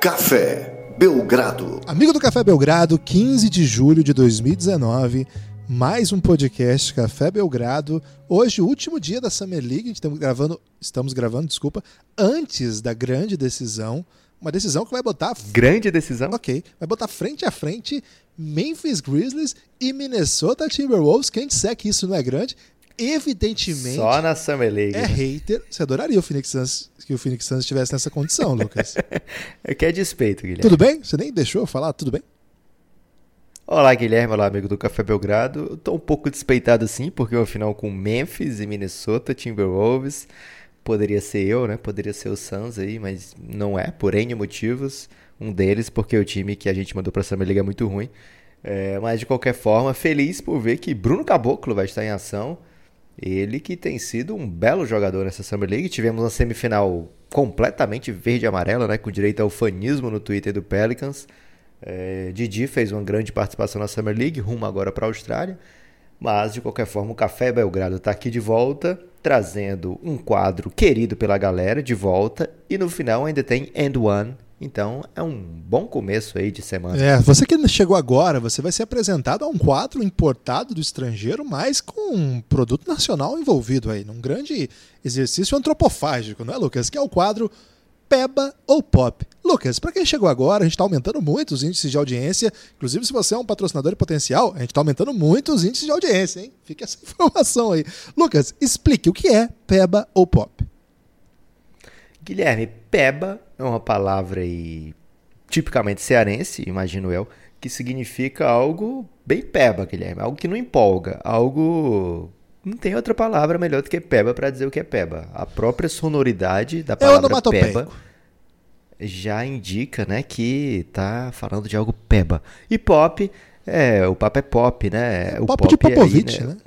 Café Belgrado. Amigo do Café Belgrado, 15 de julho de 2019, mais um podcast Café Belgrado. Hoje, o último dia da Summer League, estamos gravando, estamos gravando, desculpa, antes da grande decisão. Uma decisão que vai botar. Grande decisão? Ok. Vai botar frente a frente Memphis Grizzlies e Minnesota Timberwolves. Quem disser que isso não é grande, evidentemente. Só na Summer League. É né? hater. Você adoraria o Phoenix Suns, que o Phoenix Suns estivesse nessa condição, Lucas. é que é despeito, Guilherme. Tudo bem? Você nem deixou eu falar? Tudo bem? Olá, Guilherme. Olá, amigo do Café Belgrado. Eu tô um pouco despeitado sim, porque é uma final com Memphis e Minnesota Timberwolves. Poderia ser eu, né? Poderia ser o Suns aí, mas não é, por N motivos. Um deles porque o time que a gente mandou pra Summer League é muito ruim. É, mas de qualquer forma, feliz por ver que Bruno Caboclo vai estar em ação. Ele que tem sido um belo jogador nessa Summer League. Tivemos uma semifinal completamente verde e amarela, né? Com direito ao fanismo no Twitter do Pelicans. É, Didi fez uma grande participação na Summer League, rumo agora para a Austrália. Mas, de qualquer forma, o Café Belgrado está aqui de volta, trazendo um quadro querido pela galera de volta. E no final ainda tem End One. Então é um bom começo aí de semana. É, você que chegou agora, você vai ser apresentado a um quadro importado do estrangeiro, mas com um produto nacional envolvido aí, num grande exercício antropofágico, não é, Lucas? Que é o quadro Peba ou Pop. Lucas, para quem chegou agora, a gente está aumentando muito os índices de audiência. Inclusive, se você é um patrocinador potencial, a gente está aumentando muito os índices de audiência, hein? Fique essa informação aí. Lucas, explique o que é Peba ou Pop. Guilherme, Peba é uma palavra aí tipicamente cearense, imagino eu, que significa algo bem peba, Guilherme, algo que não empolga, algo não tem outra palavra melhor do que peba para dizer o que é peba. A própria sonoridade da palavra é peba já indica, né, que tá falando de algo peba. E pop, é, o papo é pop, né? É, o pop, pop de Popovich, aí, né? né?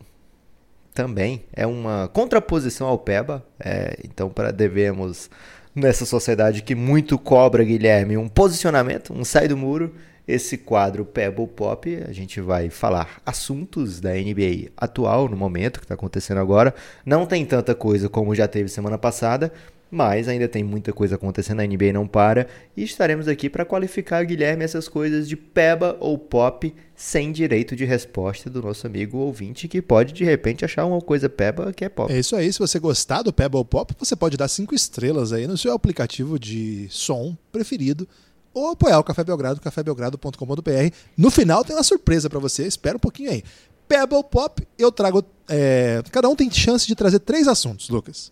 Também é uma contraposição ao peba, é, então para devemos nessa sociedade que muito cobra Guilherme um posicionamento, um sai do muro esse quadro Pebble Pop, a gente vai falar assuntos da NBA atual, no momento que está acontecendo agora. Não tem tanta coisa como já teve semana passada, mas ainda tem muita coisa acontecendo, a NBA não para. E estaremos aqui para qualificar, Guilherme, essas coisas de Peba ou Pop, sem direito de resposta do nosso amigo ouvinte, que pode de repente achar uma coisa Peba que é Pop. É isso aí, se você gostar do Peba ou Pop, você pode dar cinco estrelas aí no seu aplicativo de som preferido ou apoiar o Café Belgrado, cafébelgrado.com.br. No final tem uma surpresa para você, espera um pouquinho aí. Pebble Pop, eu trago. É... cada um tem chance de trazer três assuntos, Lucas.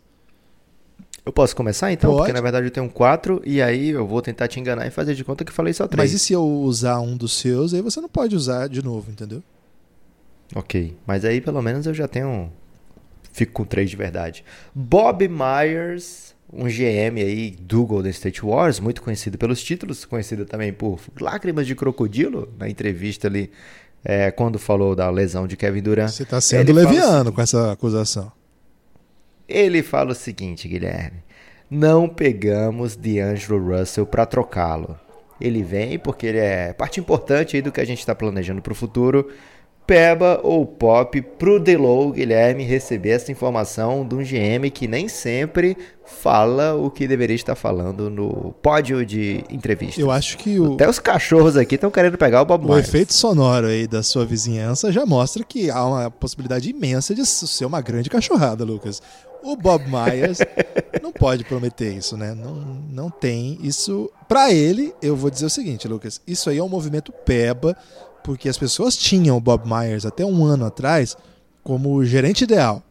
Eu posso começar então? Pode. Porque na verdade eu tenho quatro e aí eu vou tentar te enganar e fazer de conta que falei só três. Mas e se eu usar um dos seus, aí você não pode usar de novo, entendeu? Ok, mas aí pelo menos eu já tenho. Fico com três de verdade. Bob Myers um GM aí do Golden State Wars, muito conhecido pelos títulos, conhecido também por lágrimas de crocodilo, na entrevista ali, é, quando falou da lesão de Kevin Durant. Você está sendo leviano com essa acusação. Ele fala o seguinte, Guilherme: não pegamos D'Angelo Russell para trocá-lo. Ele vem porque ele é parte importante aí do que a gente está planejando para o futuro. Peba ou Pop pro Delow Guilherme receber essa informação de um GM que nem sempre fala o que deveria estar falando no pódio de entrevista. Eu acho que o... Até os cachorros aqui estão querendo pegar o Bob O Myers. efeito sonoro aí da sua vizinhança já mostra que há uma possibilidade imensa de ser uma grande cachorrada, Lucas. O Bob Myers não pode prometer isso, né? Não, não tem isso. Para ele, eu vou dizer o seguinte, Lucas. Isso aí é um movimento peba porque as pessoas tinham o Bob Myers até um ano atrás como o gerente ideal.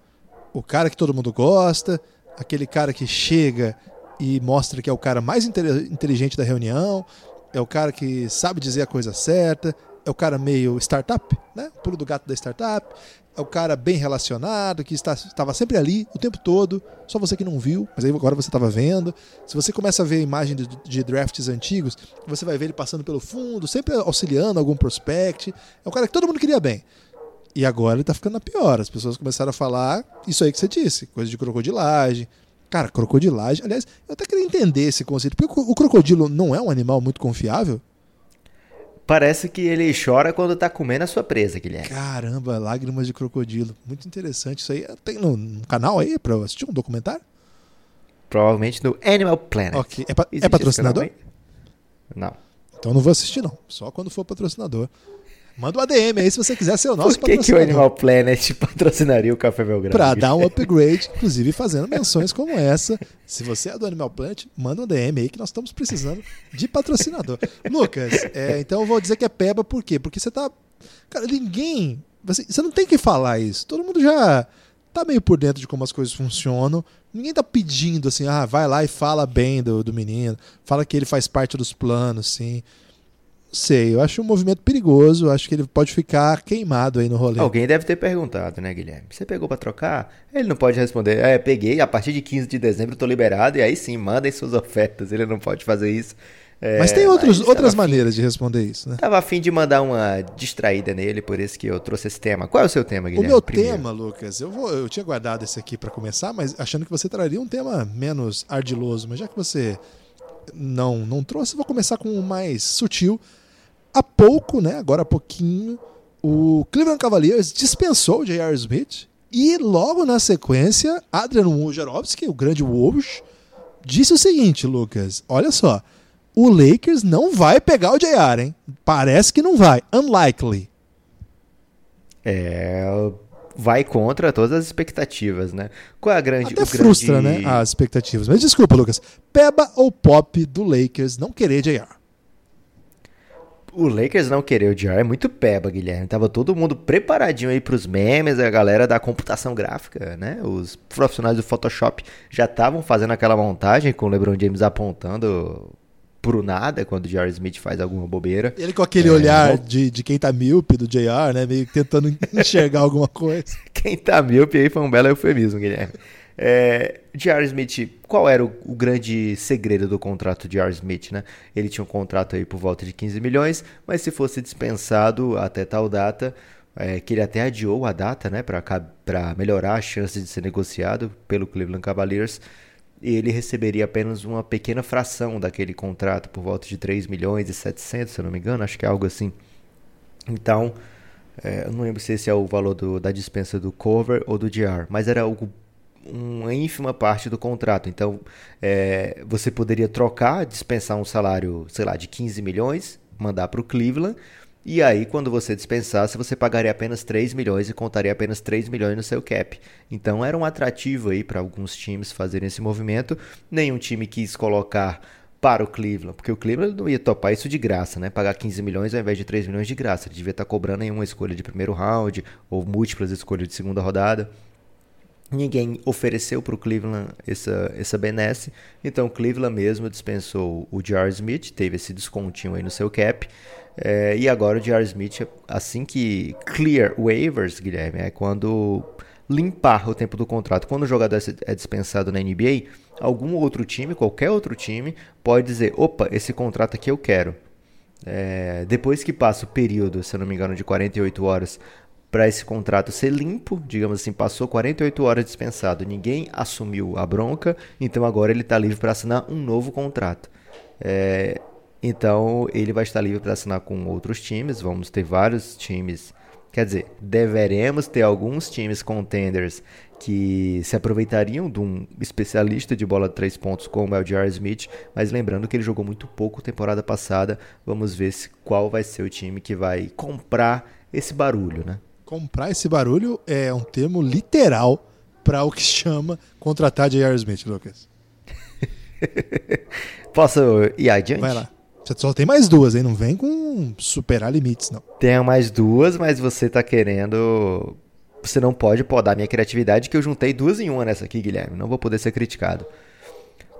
O cara que todo mundo gosta, aquele cara que chega e mostra que é o cara mais inteligente da reunião, é o cara que sabe dizer a coisa certa, é o cara meio startup, né? Pulo do gato da startup, é o cara bem relacionado, que está, estava sempre ali o tempo todo, só você que não viu, mas aí agora você estava vendo. Se você começa a ver a imagem de, de, drafts antigos, você vai ver ele passando pelo fundo, sempre auxiliando algum prospect. É um cara que todo mundo queria bem. E agora ele está ficando na pior. As pessoas começaram a falar isso aí que você disse, coisa de crocodilagem. Cara, crocodilagem. Aliás, eu até queria entender esse conceito, porque o crocodilo não é um animal muito confiável. Parece que ele chora quando tá comendo a sua presa, Guilherme. Caramba, lágrimas de crocodilo. Muito interessante isso aí. Tem no, no canal aí pra assistir um documentário? Provavelmente no Animal Planet. Ok. É, pa é patrocinador? Não. Então não vou assistir, não. Só quando for patrocinador. Manda um ADM aí se você quiser ser o nosso Por que, que o. Animal Planet patrocinaria o Café Belgrado? Pra dar um upgrade, inclusive fazendo menções como essa. Se você é do Animal Planet, manda um DM aí que nós estamos precisando de patrocinador. Lucas, é, então eu vou dizer que é peba, por quê? Porque você tá. Cara, ninguém. Você, você não tem que falar isso. Todo mundo já tá meio por dentro de como as coisas funcionam. Ninguém tá pedindo assim, ah, vai lá e fala bem do, do menino, fala que ele faz parte dos planos, sim. Sei, eu acho um movimento perigoso, acho que ele pode ficar queimado aí no rolê. Alguém deve ter perguntado, né, Guilherme? Você pegou pra trocar? Ele não pode responder. É, peguei, a partir de 15 de dezembro eu tô liberado, e aí sim, mandem suas ofertas. Ele não pode fazer isso. É, Mas tem outros, mas outras maneiras de responder isso, né? Tava afim de mandar uma distraída nele, por isso que eu trouxe esse tema. Qual é o seu tema, O Guilherme? meu primeiro? tema, Lucas, eu, vou, eu tinha guardado esse aqui pra começar, mas achando que você traria um tema menos ardiloso. Mas já que você não, não trouxe, eu vou começar com um mais sutil. Há pouco, né, agora há pouquinho, o Cleveland Cavaliers dispensou o J.R. Smith e logo na sequência, Adrian Wojnarowski, o grande Woj, disse o seguinte, Lucas, olha só, o Lakers não vai pegar o J.R., hein? Parece que não vai. Unlikely. É, vai contra todas as expectativas, né? Qual é a grande... Até frustra, grande- né, as expectativas. Mas desculpa, Lucas. Peba ou pop do Lakers não querer JR? O Lakers não querer o J.R. é muito peba, Guilherme. Tava todo mundo preparadinho aí pros memes, a galera da computação gráfica, né? Os profissionais do Photoshop já estavam fazendo aquela montagem com o LeBron James apontando pro nada quando o J.R. Smith faz alguma bobeira. Ele com aquele É, olhar bom. de, de quem tá míope do JR, né? Meio tentando enxergar alguma coisa. Quem tá míope aí foi um belo eufemismo, Guilherme. É, J.R. Smith, qual era o, o grande segredo do contrato de J.R. Smith, né? Ele tinha um contrato aí por volta de 15 milhões, mas se fosse dispensado até tal data, é, que ele até adiou a data, né, para melhorar a chance de ser negociado pelo Cleveland Cavaliers, ele receberia apenas uma pequena fração daquele contrato, por volta de 3 milhões e 700, se eu não me engano, acho que é algo assim. Então, é, eu não lembro se esse é o valor do- da dispensa do cover ou do GR, mas era algo, uma ínfima parte do contrato. Então, é, você poderia trocar, dispensar um salário, sei lá, de 15 milhões, mandar para o Cleveland, e aí, quando você dispensasse, você pagaria apenas 3 milhões e contaria apenas 3 milhões no seu cap. Então, era um atrativo aí para alguns times fazerem esse movimento. Nenhum time quis colocar para o Cleveland, porque o Cleveland não ia topar isso de graça, né? Pagar 15 milhões ao invés de 3 milhões de graça. Ele devia estar cobrando em uma escolha de primeiro round ou múltiplas escolhas de segunda rodada. Ninguém ofereceu para o Cleveland essa, essa benesse, então o Cleveland mesmo dispensou o J.R. Smith, teve esse descontinho aí no seu cap, é, e agora o J.R. Smith, assim que clear waivers, Guilherme, é quando limpar o tempo do contrato. Quando o jogador é dispensado na NBA, algum outro time, qualquer outro time, pode dizer: opa, esse contrato aqui eu quero. É, depois que passa o período, se eu não me engano, de 48 horas para esse contrato ser limpo, digamos assim, passou 48 horas dispensado, ninguém assumiu a bronca, então agora ele está livre para assinar um novo contrato. É, então ele vai estar livre para assinar com outros times, vamos ter vários times, quer dizer, deveremos ter alguns times contenders que se aproveitariam de um especialista de bola de três pontos como é o J.R. Smith, mas lembrando que ele jogou muito pouco temporada passada, vamos ver se, qual vai ser o time que vai comprar esse barulho, né? Comprar esse barulho é um termo literal para o que chama contratar J.R. Smith, Lucas. Posso ir adiante? Vai lá. Você só tem mais duas, hein? Não vem com superar limites, não. Tenho mais duas, mas você tá querendo. Você não pode podar minha criatividade, que eu juntei duas em uma nessa aqui, Guilherme. Não vou poder ser criticado.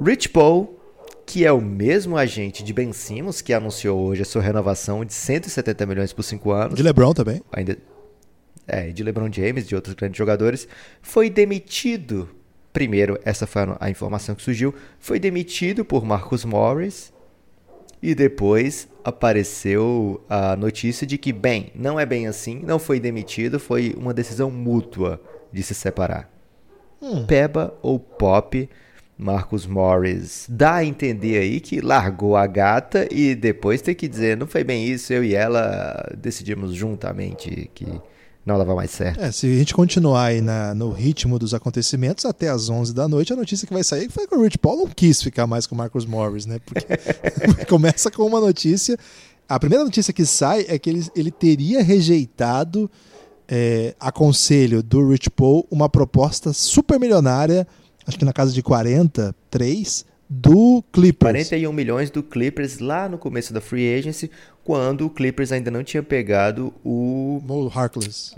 Rich Paul, que é o mesmo agente de Ben Simmons, que anunciou hoje a sua renovação de 170 milhões por 5 anos. De LeBron também. Ainda. É, de LeBron James, de outros grandes jogadores. Foi demitido. Primeiro, essa foi a informação que surgiu. Foi demitido por Marcus Morris. E depois apareceu a notícia de que, bem, não é bem assim, não foi demitido, foi uma decisão mútua de se separar. Hum. Peba ou Pop, Marcus Morris dá a entender aí que largou a gata e depois tem que dizer, não foi bem isso, eu e ela decidimos juntamente que não dava mais certo. É, se a gente continuar aí na, no ritmo dos acontecimentos, até às 11 da noite, a notícia que vai sair foi que o Rich Paul não quis ficar mais com o Marcus Morris, né? Porque começa com uma notícia. A primeira notícia que sai é que ele, ele teria rejeitado é, a conselho do Rich Paul uma proposta super milionária, acho que na casa de 43, do Clippers. 41 milhões do Clippers lá no começo da free agency, quando o Clippers ainda não tinha pegado o Mo Harkless.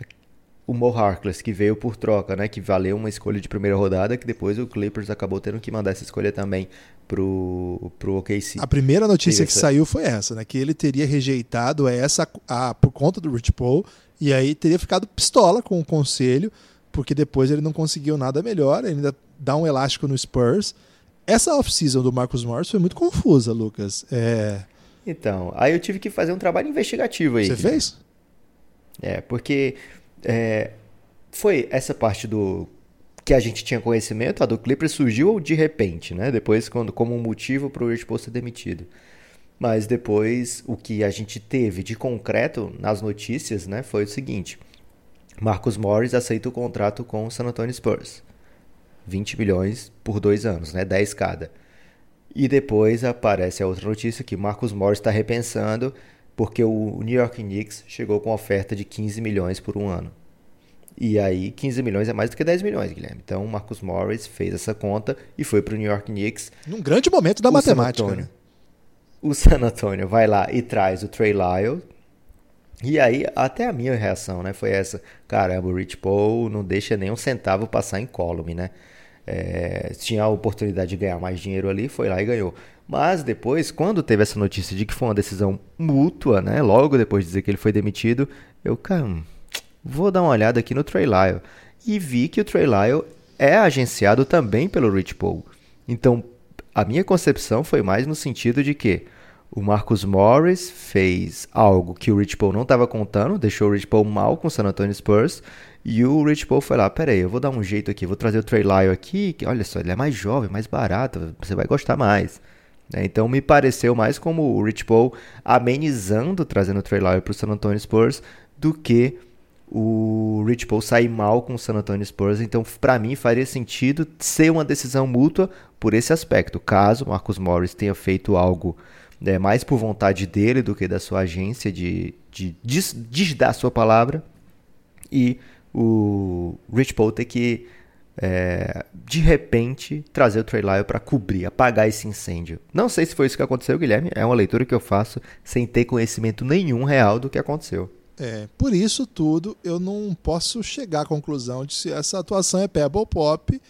O Mo Harkless, que veio por troca, né? Que valeu uma escolha de primeira rodada, que depois o Clippers acabou tendo que mandar essa escolha também pro, pro OKC. A primeira notícia que saiu foi essa, né? Que ele teria rejeitado essa a, por conta do Rich Paul e aí teria ficado pistola com o conselho, porque depois ele não conseguiu nada melhor, ele ainda dá um elástico no Spurs. Essa off-season do Marcus Morris foi muito confusa, Lucas. É... Então, aí eu tive que fazer um trabalho investigativo aí. Você fez? É, porque é, foi essa parte do que a gente tinha conhecimento, a do Clippers surgiu de repente, né? Depois, quando, como um motivo para o Rich Paul ser demitido. Mas depois, o que a gente teve de concreto nas notícias, né, foi o seguinte: Marcus Morris aceita o contrato com o San Antonio Spurs. 20 milhões por dois anos, né? 10 cada. E depois aparece a outra notícia que Marcus Morris está repensando porque o New York Knicks chegou com oferta de 15 milhões por um ano. E aí 15 milhões é mais do que 10 milhões, Guilherme. Então Marcus Morris fez essa conta e foi para o New York Knicks. Num grande momento da matemática. San Antonio, né? O San Antonio vai lá e traz o Trey Lyle. E aí, até a minha reação, né, foi essa. Caramba, o Rich Paul não deixa nem um centavo passar em column, né? É, tinha a oportunidade de ganhar mais dinheiro ali, foi lá e ganhou. Mas depois, quando teve essa notícia de que foi uma decisão mútua, né? Logo depois de dizer que ele foi demitido, eu, cara, vou dar uma olhada aqui no Trey Lyle. E vi que o Trey Lyle é agenciado também pelo Rich Paul. Então, a minha concepção foi mais no sentido de que o Marcus Morris fez algo que o Rich Paul não estava contando, deixou o Rich Paul mal com o San Antonio Spurs, e o Rich Paul foi lá, peraí, eu vou dar um jeito aqui, vou trazer o Trey Lyle aqui, que olha só, ele é mais jovem, mais barato, você vai gostar mais. Né? Então me pareceu mais como o Rich Paul amenizando, trazendo o Trey Lyle para o San Antonio Spurs, do que o Rich Paul sair mal com o San Antonio Spurs. Então, para mim, faria sentido ser uma decisão mútua por esse aspecto. Caso Marcus Morris tenha feito algo né, mais por vontade dele do que da sua agência de, de desdar sua palavra, e o Rich Paul ter que, é, de repente, trazer o Trey Lyle para cobrir, apagar esse incêndio. Não sei se foi isso que aconteceu, Guilherme. É uma leitura que eu faço sem ter conhecimento nenhum real do que aconteceu. É, por isso tudo, eu não posso chegar à conclusão de se essa atuação é pebble pop.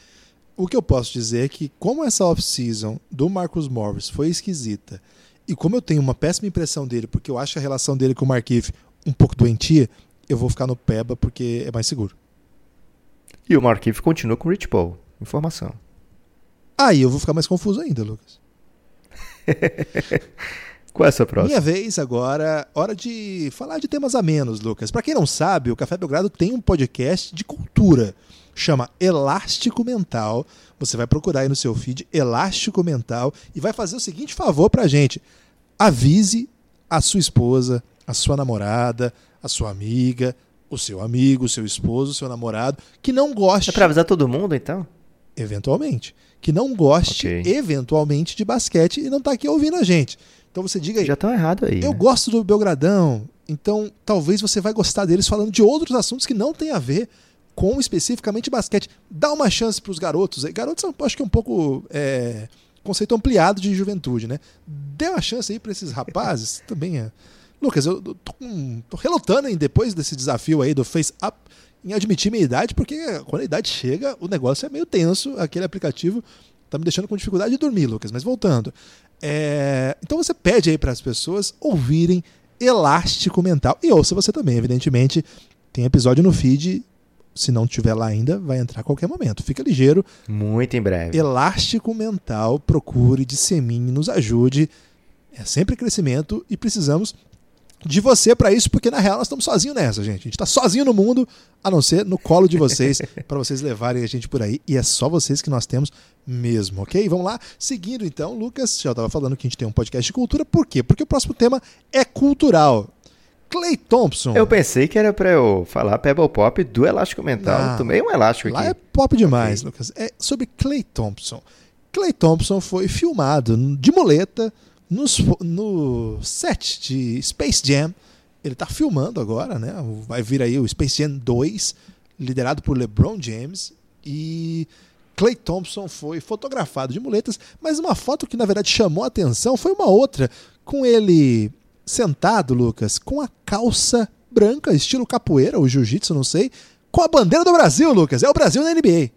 O que eu posso dizer é que, como essa off-season do Marcus Morris foi esquisita, e como eu tenho uma péssima impressão dele, porque eu acho a relação dele com o Markif um pouco doentia, eu vou ficar no Peba porque é mais seguro. E o Markif continua com o Rich Paul. Informação. Aí eu vou ficar mais confuso ainda, Lucas. Qual é a sua próxima? Minha vez agora, hora de falar de temas a menos, Lucas. Para quem não sabe, o Café Belgrado tem um podcast de cultura. Chama Elástico Mental. Você vai procurar aí no seu feed Elástico Mental e vai fazer o seguinte favor pra gente. Avise a sua esposa, a sua namorada, a sua amiga, o seu amigo, o seu esposo, o seu namorado, que não goste. É pra avisar todo mundo, então? Eventualmente. Que não goste, okay. eventualmente, de basquete e não tá aqui ouvindo a gente. Então você diga aí. Já estão errado aí. Eu né? gosto do Belgradão, então talvez você vai gostar deles falando de outros assuntos que não tem a ver com especificamente basquete. Dá uma chance para os garotos. Garotos acho que é um pouco é, conceito ampliado de juventude, né? Dê uma chance aí para esses rapazes também. É. Lucas, eu tô, tô relutando em depois desse desafio aí do Face Up em admitir minha idade, porque quando a idade chega, o negócio é meio tenso. Aquele aplicativo tá me deixando com dificuldade de dormir, Lucas. Mas voltando. É... Então você pede aí para as pessoas ouvirem Elástico Mental. E ouça você também, evidentemente. Tem episódio no feed. Se não tiver lá ainda, vai entrar a qualquer momento. Fica ligeiro. Muito em breve. Elástico Mental, procure, dissemine, nos ajude. É sempre crescimento e precisamos de você para isso, porque na real nós estamos sozinhos nessa, gente. A gente está sozinho no mundo, a não ser no colo de vocês, para vocês levarem a gente por aí. E é só vocês que nós temos mesmo, ok? Vamos lá. Seguindo então, Lucas, já estava falando que a gente tem um podcast de cultura. Por quê? Porque o próximo tema é cultural. Clay Thompson. Eu pensei que era pra eu falar Pebble Pop do Elástico Mental. Não. Tomei um elástico Lá aqui. é pop demais, Lucas. É sobre Clay Thompson. Clay Thompson foi filmado de muleta nos- no set de Space Jam. Ele tá filmando agora, né? Vai vir aí o Space Jam 2, liderado por LeBron James. E Clay Thompson foi fotografado de muletas, mas uma foto que na verdade chamou a atenção foi uma outra, com ele sentado, Lucas, com a calça branca, estilo capoeira ou jiu-jitsu, não sei, com a bandeira do Brasil, Lucas. É o Brasil na NBA.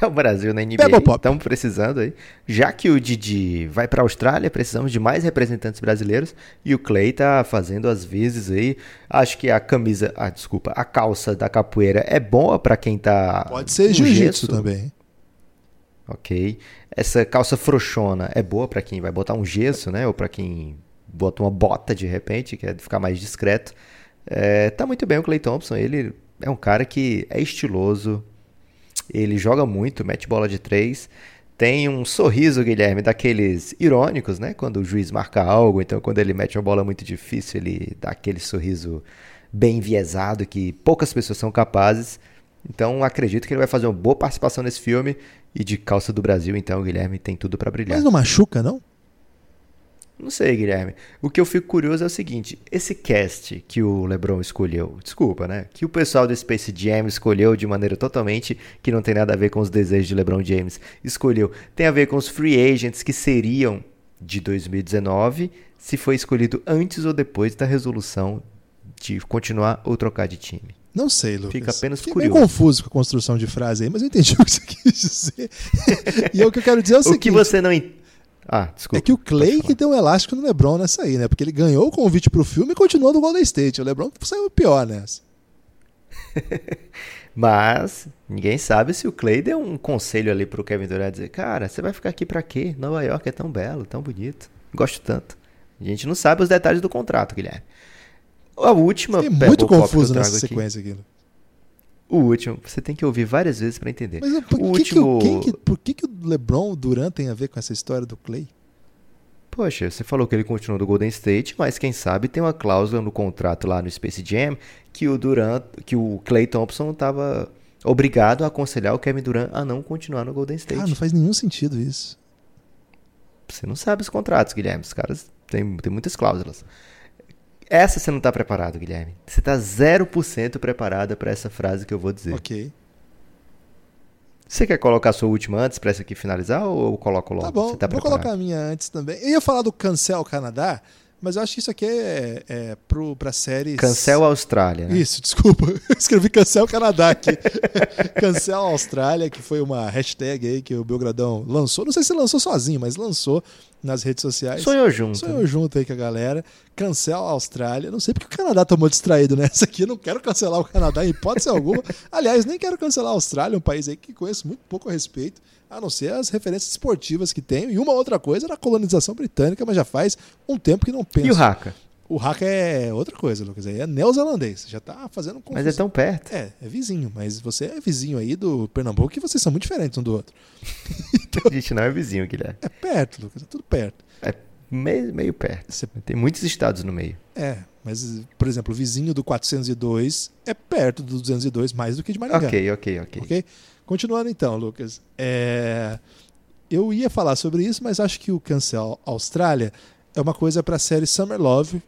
É o Brasil na NBA. Estamos precisando aí. Já que o Didi vai pra Austrália, precisamos de mais representantes brasileiros. E o Clay tá fazendo as vezes aí. Acho que a camisa. Ah, desculpa. A calça da capoeira é boa pra quem tá. Pode ser jiu-jitsu também. Ok. Essa calça frouxona é boa pra quem vai botar um gesso, né? Ou pra quem bota uma bota de repente, quer ficar mais discreto. É, tá muito bem o Clay Thompson. Ele é um cara que é estiloso. Ele joga muito, mete bola de três. Tem um sorriso, Guilherme, daqueles irônicos, né? Quando o juiz marca algo, então quando ele mete uma bola muito difícil, ele dá aquele sorriso bem enviesado que poucas pessoas são capazes. Então acredito que ele vai fazer uma boa participação nesse filme. E de calça do Brasil, então, Guilherme, tem tudo pra brilhar. Mas não machuca, não? Não sei, Guilherme. O que eu fico curioso é o seguinte: esse cast que o LeBron escolheu, desculpa, né? Que o pessoal do Space Jam escolheu de maneira totalmente que não tem nada a ver com os desejos de LeBron James, escolheu, tem a ver com os free agents que seriam de 2019, se foi escolhido antes ou depois da resolução de continuar ou trocar de time. Não sei, Lucas. Fica apenas Fiquei curioso. meio confuso com a construção de frase aí, mas eu entendi o que você quis dizer. e o que eu quero dizer é o, O seguinte: que você não en- Ah, desculpa. é que o Clay que deu um elástico no LeBron nessa aí, né? Porque ele ganhou o convite pro filme e continuou no Golden State. O LeBron saiu pior nessa. Mas ninguém sabe se o Clay deu um conselho ali pro Kevin Durant dizer, cara, você vai ficar aqui pra quê? Nova York é tão belo, tão bonito. Gosto tanto. A gente não sabe os detalhes do contrato, Guilherme. A última Fiquei Pebble muito confuso nessa aqui- sequência aqui. O último, você tem que ouvir várias vezes pra entender. Mas por, o que, que, o- último, que- por que, que o LeBron, o Durant tem a ver com essa história do Clay? Poxa, você falou que ele continuou do Golden State, mas quem sabe tem uma cláusula no contrato lá no Space Jam que o Durant, que o Clay Thompson estava obrigado a aconselhar o Kevin Durant a não continuar no Golden State. Ah, não faz nenhum sentido isso. Você não sabe os contratos, Guilherme. Os caras têm, têm muitas cláusulas. Essa você não tá preparado, Guilherme. Você tá 0% preparada para essa frase que eu vou dizer. Ok. Você quer colocar a sua última antes pra essa aqui finalizar ou eu coloco logo? Tá bom, Você tá vou preparado? colocar a minha antes também. Eu ia falar do Cancel Canadá, mas eu acho que isso aqui é, é pro, pra séries. Cancel Austrália, né? Isso, desculpa. Eu escrevi Cancel Canadá aqui. Cancel Austrália, que foi uma hashtag aí que o Belgradão lançou. Não sei se lançou sozinho, mas lançou nas redes sociais. Sonhou junto. Sonhou junto aí com a galera. Cancel a Austrália. Não sei porque o Canadá tomou distraído nessa aqui. Não quero cancelar o Canadá em hipótese alguma. Aliás, nem quero cancelar a Austrália, um país aí que conheço muito pouco a respeito, a não ser as referências esportivas que tenho. E uma outra coisa era a colonização britânica, mas já faz um tempo que não penso. E o Haka? O Haka é outra coisa, Lucas. Aí é neozelandês. Já tá fazendo um Mas é tão perto. É, é vizinho, mas você é vizinho aí do Pernambuco e vocês são muito diferentes um do outro. A gente não é vizinho, Guilherme. É perto, Lucas, é tudo perto. É meio, meio perto. Você- Tem muitos estados no meio. É, mas, por exemplo, o vizinho do 402 é perto do 202 mais do que de Maringá. Ok, ok, ok. Ok? Continuando então, Lucas. É, Eu ia falar sobre isso, mas acho que o Cancel Austrália é uma coisa para a série Summer Love,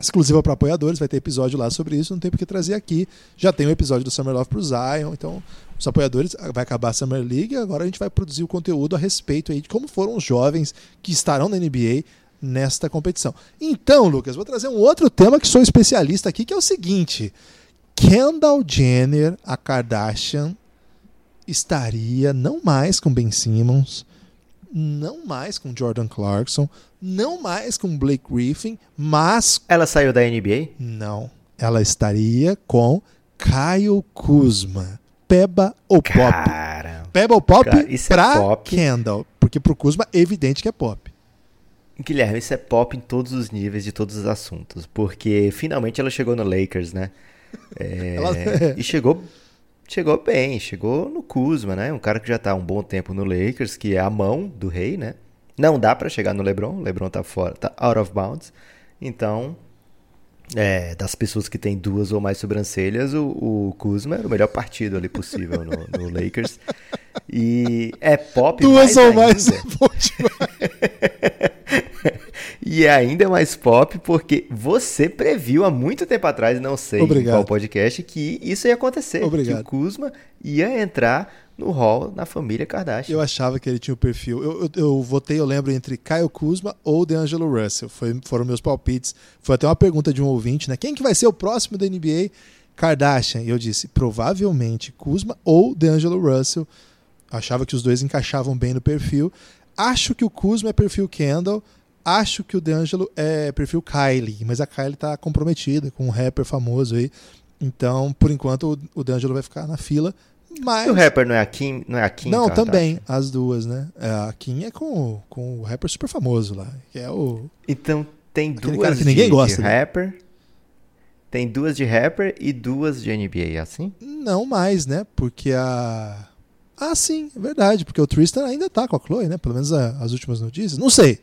exclusiva para apoiadores. Vai ter episódio lá sobre isso, não tem porque trazer aqui. Já tem um episódio do Summer Love para o Zion, então os apoiadores vai acabar a Summer League agora a gente vai produzir o conteúdo a respeito aí de como foram os jovens que estarão na NBA nesta competição. Então, Lucas, vou trazer um outro tema que sou especialista aqui, que é o seguinte: Kendall Jenner, a Kardashian, estaria não mais com Ben Simmons, não mais com Jordan Clarkson, não mais com Blake Griffin, mas Ela saiu da NBA? não, ela estaria com Kyle Kuzma. Peba ou Pop? Cara. Peba ou Pop Cara, isso é pra pop. Kendall, porque pro Kuzma é evidente que é Pop. Guilherme, isso é pop em todos os níveis de todos os assuntos. Porque finalmente ela chegou no Lakers, né? É, Ela- E chegou, chegou bem, chegou no Kuzma, né? Um cara que já tá há um bom tempo no Lakers, que é a mão do rei, né? Não dá pra chegar no LeBron, o LeBron tá fora, tá out of bounds. Então, é, das pessoas que têm duas ou mais sobrancelhas, o, o Kuzma era o melhor partido ali possível no, no Lakers. E é pop Duas mais ou ainda. mais é bom demais. E é ainda mais pop porque você previu há muito tempo atrás, não sei Obrigado. qual podcast, que isso ia acontecer. Obrigado. Que o Kuzma ia entrar no hall na família Kardashian. Eu achava que ele tinha o perfil. Eu, eu, eu votei, eu lembro, entre Kyle Kuzma ou DeAngelo Russell. Foi, foram meus palpites. Foi até uma pergunta de um ouvinte, né? Quem que vai ser o próximo da NBA? Kardashian. E eu disse, provavelmente Kuzma ou DeAngelo Russell. Achava que os dois encaixavam bem no perfil. Acho que o Kuzma é perfil Kendall. Acho que o DeAngelo é perfil Kylie. Mas a Kylie tá comprometida com um rapper famoso aí. Então, por enquanto, o, o DeAngelo vai ficar na fila. Mas... E o rapper não é a Kim? Não, é a Kim Não, também, as duas, né? É, A Kim é com, o- com o rapper super famoso lá, que é o. Então tem Aquele duas de, gosta, de né? rapper. Tem duas de rapper e duas de NBA, é assim? Não mais, né? Porque a. Ah, sim, é verdade, porque o Tristan ainda tá com a Chloe, né? Pelo menos a- as últimas notícias. Não sei.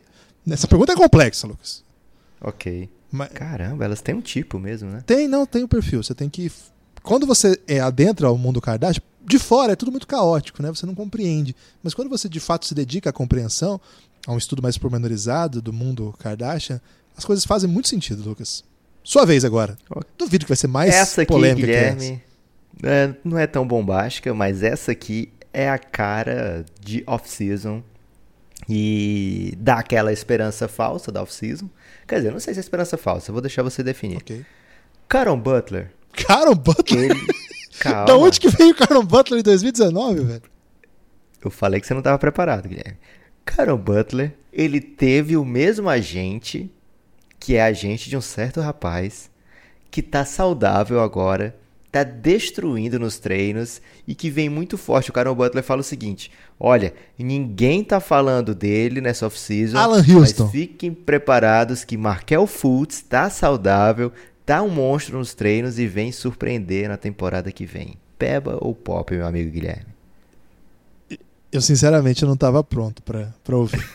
Essa pergunta é complexa, Lucas. Ok. Mas Caramba, elas têm um tipo mesmo, né? tem, não, tem o perfil. Você tem que. Quando você é adentra ao mundo Kardashian, de fora é tudo muito caótico, né? Você não compreende. Mas quando você de fato se dedica à compreensão, a um estudo mais pormenorizado do mundo Kardashian, as coisas fazem muito sentido, Lucas. Sua vez agora. Duvido que vai ser mais essa aqui, polêmica que essa. Guilherme, é, não é tão bombástica, mas essa aqui é a cara de off-season e dá aquela esperança falsa da off-season. Quer dizer, eu não sei se é esperança falsa, vou deixar você definir. Ok. Caron Butler, Caron Butler? ele... Da onde que veio o Caron Butler em 2019, velho? eu falei que você não estava preparado, Guilherme. Caron Butler, ele teve o mesmo agente que é agente de um certo rapaz que tá saudável agora, tá destruindo nos treinos e que vem muito forte. O Caron Butler fala o seguinte: olha, ninguém tá falando dele nessa off-season. Alan Houston. Mas fiquem preparados que Markel Fultz tá saudável, tá um monstro nos treinos e vem surpreender na temporada que vem. Peba ou pop, meu amigo Guilherme? Eu, sinceramente, não tava pronto pra ouvir.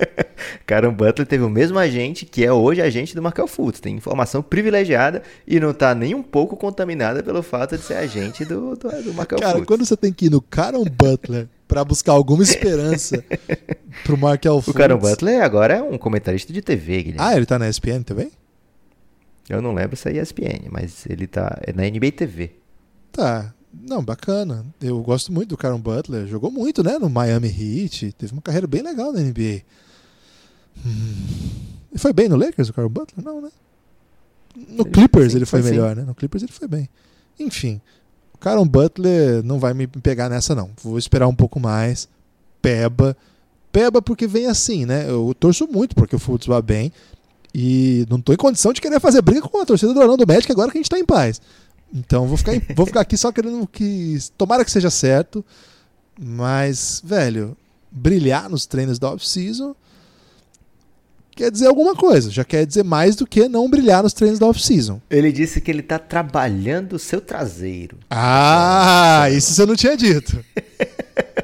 Caron Butler teve o mesmo agente que é hoje agente do Markel Fultz. Tem informação privilegiada e não tá nem um pouco contaminada pelo fato de ser agente do, do, do Markel Cara, Fultz. quando você tem que ir no Caron Butler pra buscar alguma esperança pro Markel O Fultz... Caron Butler agora é um comentarista de TV, Guilherme. Ah, ele tá na ESPN também? Eu não lembro se é ESPN, mas ele tá é na NBA TV. Tá. Não, bacana. Eu gosto muito do Caron Butler. Jogou muito, né? No Miami Heat. Teve uma carreira bem legal na NBA. Hum. Foi bem no Lakers, o Caron Butler? Não, né? No Sim, Clippers sim, ele foi foi sim. melhor, né? No Clippers ele foi bem. Enfim, o Caron Butler não vai me pegar nessa, não. Vou esperar um pouco mais. Peba. Peba porque vem assim, né? Eu torço muito porque o Fultz vá bem. E não tô em condição de querer fazer briga com a torcida do Orlando Magic agora que a gente tá em paz. Então vou ficar, em- vou ficar aqui só querendo que. Tomara que seja certo. Mas, velho, brilhar nos treinos da off-season quer dizer alguma coisa. Já quer dizer mais do que não brilhar nos treinos da off-season. Ele disse que ele tá trabalhando o seu traseiro. Ah, isso você não tinha dito.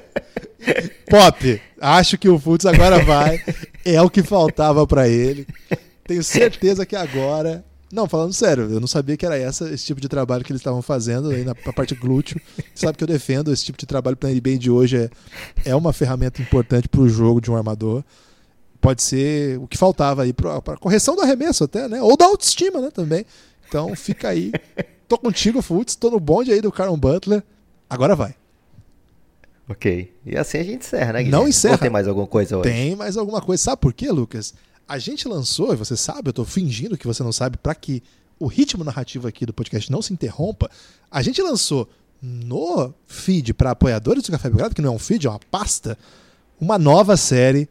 Pop, acho que o Fultz agora vai. É o que faltava pra ele. Tenho certeza que agora. Não, falando sério, eu não sabia que era essa, esse tipo de trabalho que eles estavam fazendo aí na, na parte glúteo. Você sabe que eu defendo esse tipo de trabalho para a NBA de hoje. É, é uma ferramenta importante para o jogo de um armador. Pode ser o que faltava aí para a correção do arremesso até, né? Ou da autoestima, né, também. Então fica aí. Tô contigo, Fultz. Tô no bonde aí do Caron Butler. Agora vai. Ok. E assim a gente encerra, né, Não Guilherme? encerra. Ou tem mais alguma coisa hoje? Tem mais alguma coisa. Sabe por quê, Lucas? A gente lançou, e você sabe, eu tô fingindo que você não sabe, para que o ritmo narrativo aqui do podcast não se interrompa. A gente lançou no feed para apoiadores do Café Belgrado, que não é um feed, é uma pasta, uma nova série,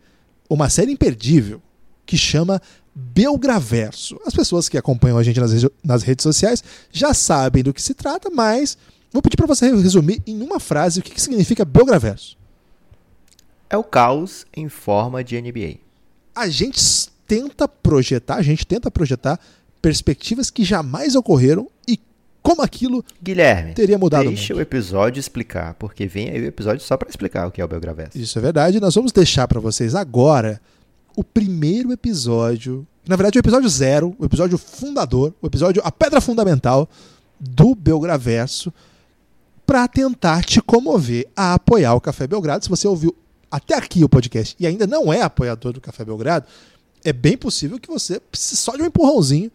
uma série imperdível, que chama Belgraverso. As pessoas que acompanham a gente nas, nas redes sociais já sabem do que se trata, mas vou pedir para você resumir em uma frase o que, que significa Belgraverso. É o caos em forma de NBA. a gente tenta projetar, a gente tenta projetar perspectivas que jamais ocorreram e como aquilo Guilherme, teria mudado o deixa o episódio explicar, porque vem aí o episódio só pra explicar o que é o Belgravesso. Isso é verdade. Nós vamos deixar para vocês agora o primeiro episódio Na verdade, o episódio zero, o episódio fundador, o episódio, a pedra fundamental do Belgraverso para tentar te comover a apoiar o Café Belgrado. Se você ouviu até aqui o podcast e ainda não é apoiador do Café Belgrado, é bem possível que você precise só de um empurrãozinho.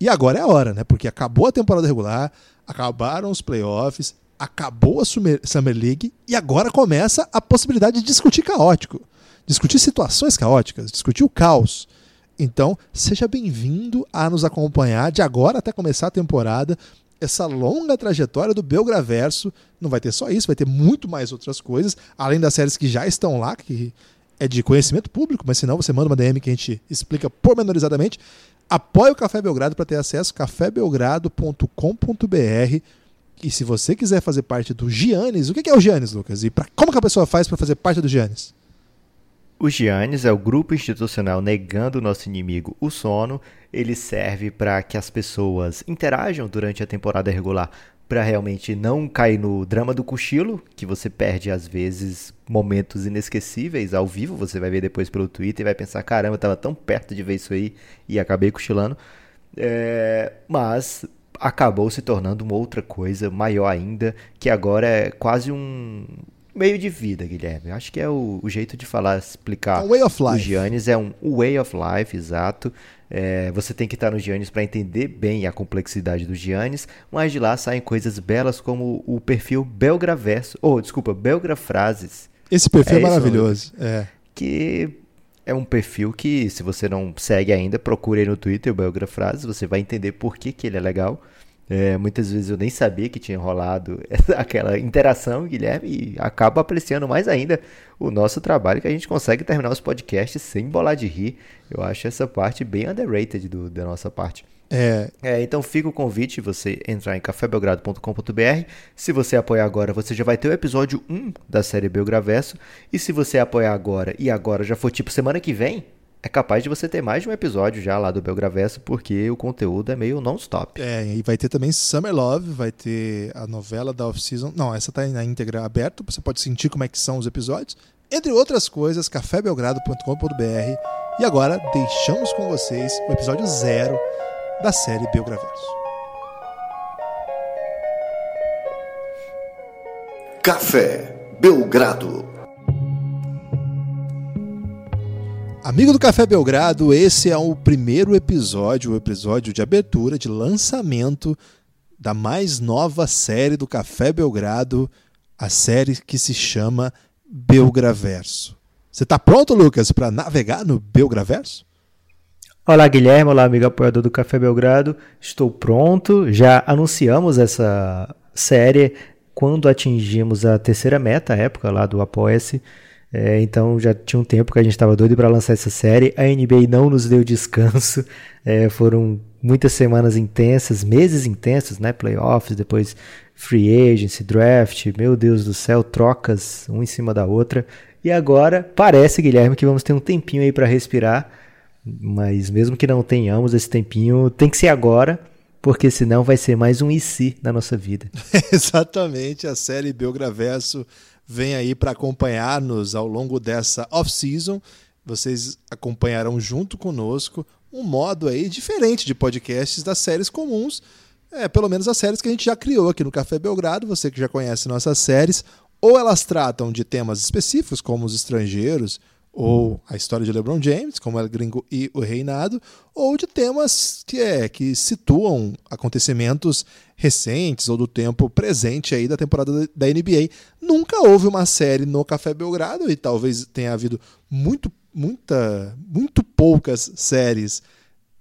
E agora é a hora, né? Porque acabou a temporada regular, acabaram os playoffs, acabou a Summer League e agora começa a possibilidade de discutir caótico, discutir situações caóticas, discutir o caos. Então, seja bem-vindo a nos acompanhar de agora até começar a temporada. Essa longa trajetória do Belgraverso. Não vai ter só isso, vai ter muito mais outras coisas, além das séries que já estão lá, que é de conhecimento público, mas se não, você manda uma DM que a gente explica pormenorizadamente. Apoie o Café Belgrado para ter acesso cafébelgrado.com.br. E se você quiser fazer parte do Giannis, o que é o Giannis, Lucas? E pra, como que a pessoa faz para fazer parte do Giannis? O Giannis é o grupo institucional negando o nosso inimigo, o sono. Ele serve para que as pessoas interajam durante a temporada regular para realmente não cair no drama do cochilo, que você perde às vezes momentos inesquecíveis ao vivo, você vai ver depois pelo Twitter e vai pensar, caramba, eu estava tão perto de ver isso aí e acabei cochilando. É, mas acabou se tornando uma outra coisa maior ainda, que agora é quase um meio de vida, Guilherme. Acho que é o, o jeito de falar, explicar. Um way of life. O Giannis é um way of life, exato. É, você tem que estar no Giannis para entender bem a complexidade do Giannis, mas de lá saem coisas belas como o perfil Belgraverso, ou oh, desculpa, Belgrafrases. Esse perfil é, é maravilhoso. É. Que é um perfil que, se você não segue ainda, procure aí no Twitter o Belgrafrases, você vai entender por que, que ele é legal. É, muitas vezes eu nem sabia que tinha rolado aquela interação, Guilherme, e acabo apreciando mais ainda o nosso trabalho, que a gente consegue terminar os podcasts sem bolar de rir. Eu acho essa parte bem underrated do, da nossa parte. É... é... então fica o convite você entrar em cafébelgrado.com.br. Se você apoiar agora, você já vai ter o episódio 1 da série Belgraverso. E se você apoiar agora e agora já for tipo semana que vem, é capaz de você ter mais de um episódio já lá do Belgraverso, porque o conteúdo é meio non-stop. É, e vai ter também Summer Love, vai ter a novela da off-season. Não, essa tá na íntegra aberta, você pode sentir como é que são os episódios. Entre outras coisas, cafébelgrado.com.br. E agora deixamos com vocês o episódio zero da série Belgraverso. Café Belgrado. Amigo do Café Belgrado, esse é o primeiro episódio, o episódio de abertura, de lançamento da mais nova série do Café Belgrado, a série que se chama Belgraverso. Você está pronto, Lucas, para navegar no Belgraverso? Olá, Guilherme. Olá, amigo apoiador do Café Belgrado. Estou pronto. Já anunciamos essa série quando atingimos a terceira meta, a época lá do Apoia-se. É, então já tinha um tempo que a gente estava doido para lançar essa série. A NBA não nos deu descanso. É, foram muitas semanas intensas, meses intensos, né? Playoffs, depois free agency, draft. Meu Deus do céu, trocas um em cima da outra. E agora parece, Guilherme, que vamos ter um tempinho aí para respirar. Mas mesmo que não tenhamos esse tempinho, tem que ser agora porque senão vai ser mais um IC na nossa vida. Exatamente, a série Belgraverso vem aí para acompanhar-nos ao longo dessa off-season. Vocês acompanharão junto conosco um modo aí diferente de podcasts das séries comuns, é, pelo menos as séries que a gente já criou aqui no Café Belgrado, você que já conhece nossas séries, ou elas tratam de temas específicos, como os estrangeiros, ou a história de LeBron James, como El Gringo e o Reinado, ou de temas que, é, que situam acontecimentos recentes ou do tempo presente aí da temporada da NBA. Nunca houve uma série no Café Belgrado e talvez tenha havido muito, muita, muito poucas séries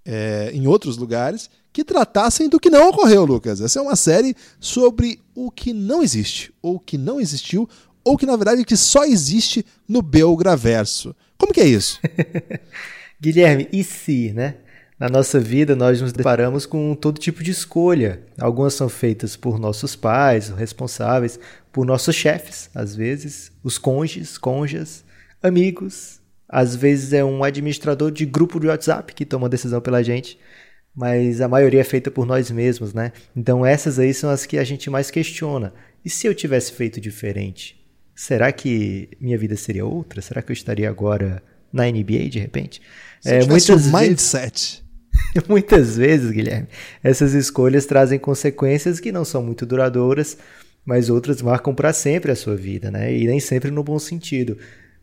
é, em outros lugares que tratassem do que não ocorreu, Lucas. Essa é uma série sobre o que não existe, ou que não existiu, ou que na verdade que só existe no Belgraverso. Como que é isso? Guilherme, e se, né? Na nossa vida nós nos deparamos com todo tipo de escolha. Algumas são feitas por nossos pais, responsáveis, por nossos chefes, às vezes, os cônjuges, conjas, amigos. Às vezes é um administrador de grupo de WhatsApp que toma decisão pela gente, mas a maioria é feita por nós mesmos, né? Então essas aí são as que a gente mais questiona. E se eu tivesse feito diferente? Será que minha vida seria outra? Será que eu estaria agora na NBA, de repente. Se é, muitas um mindset. Vezes, muitas vezes, Guilherme, essas escolhas trazem consequências que não são muito duradouras, mas outras marcam para sempre a sua vida, né? E nem sempre no bom sentido.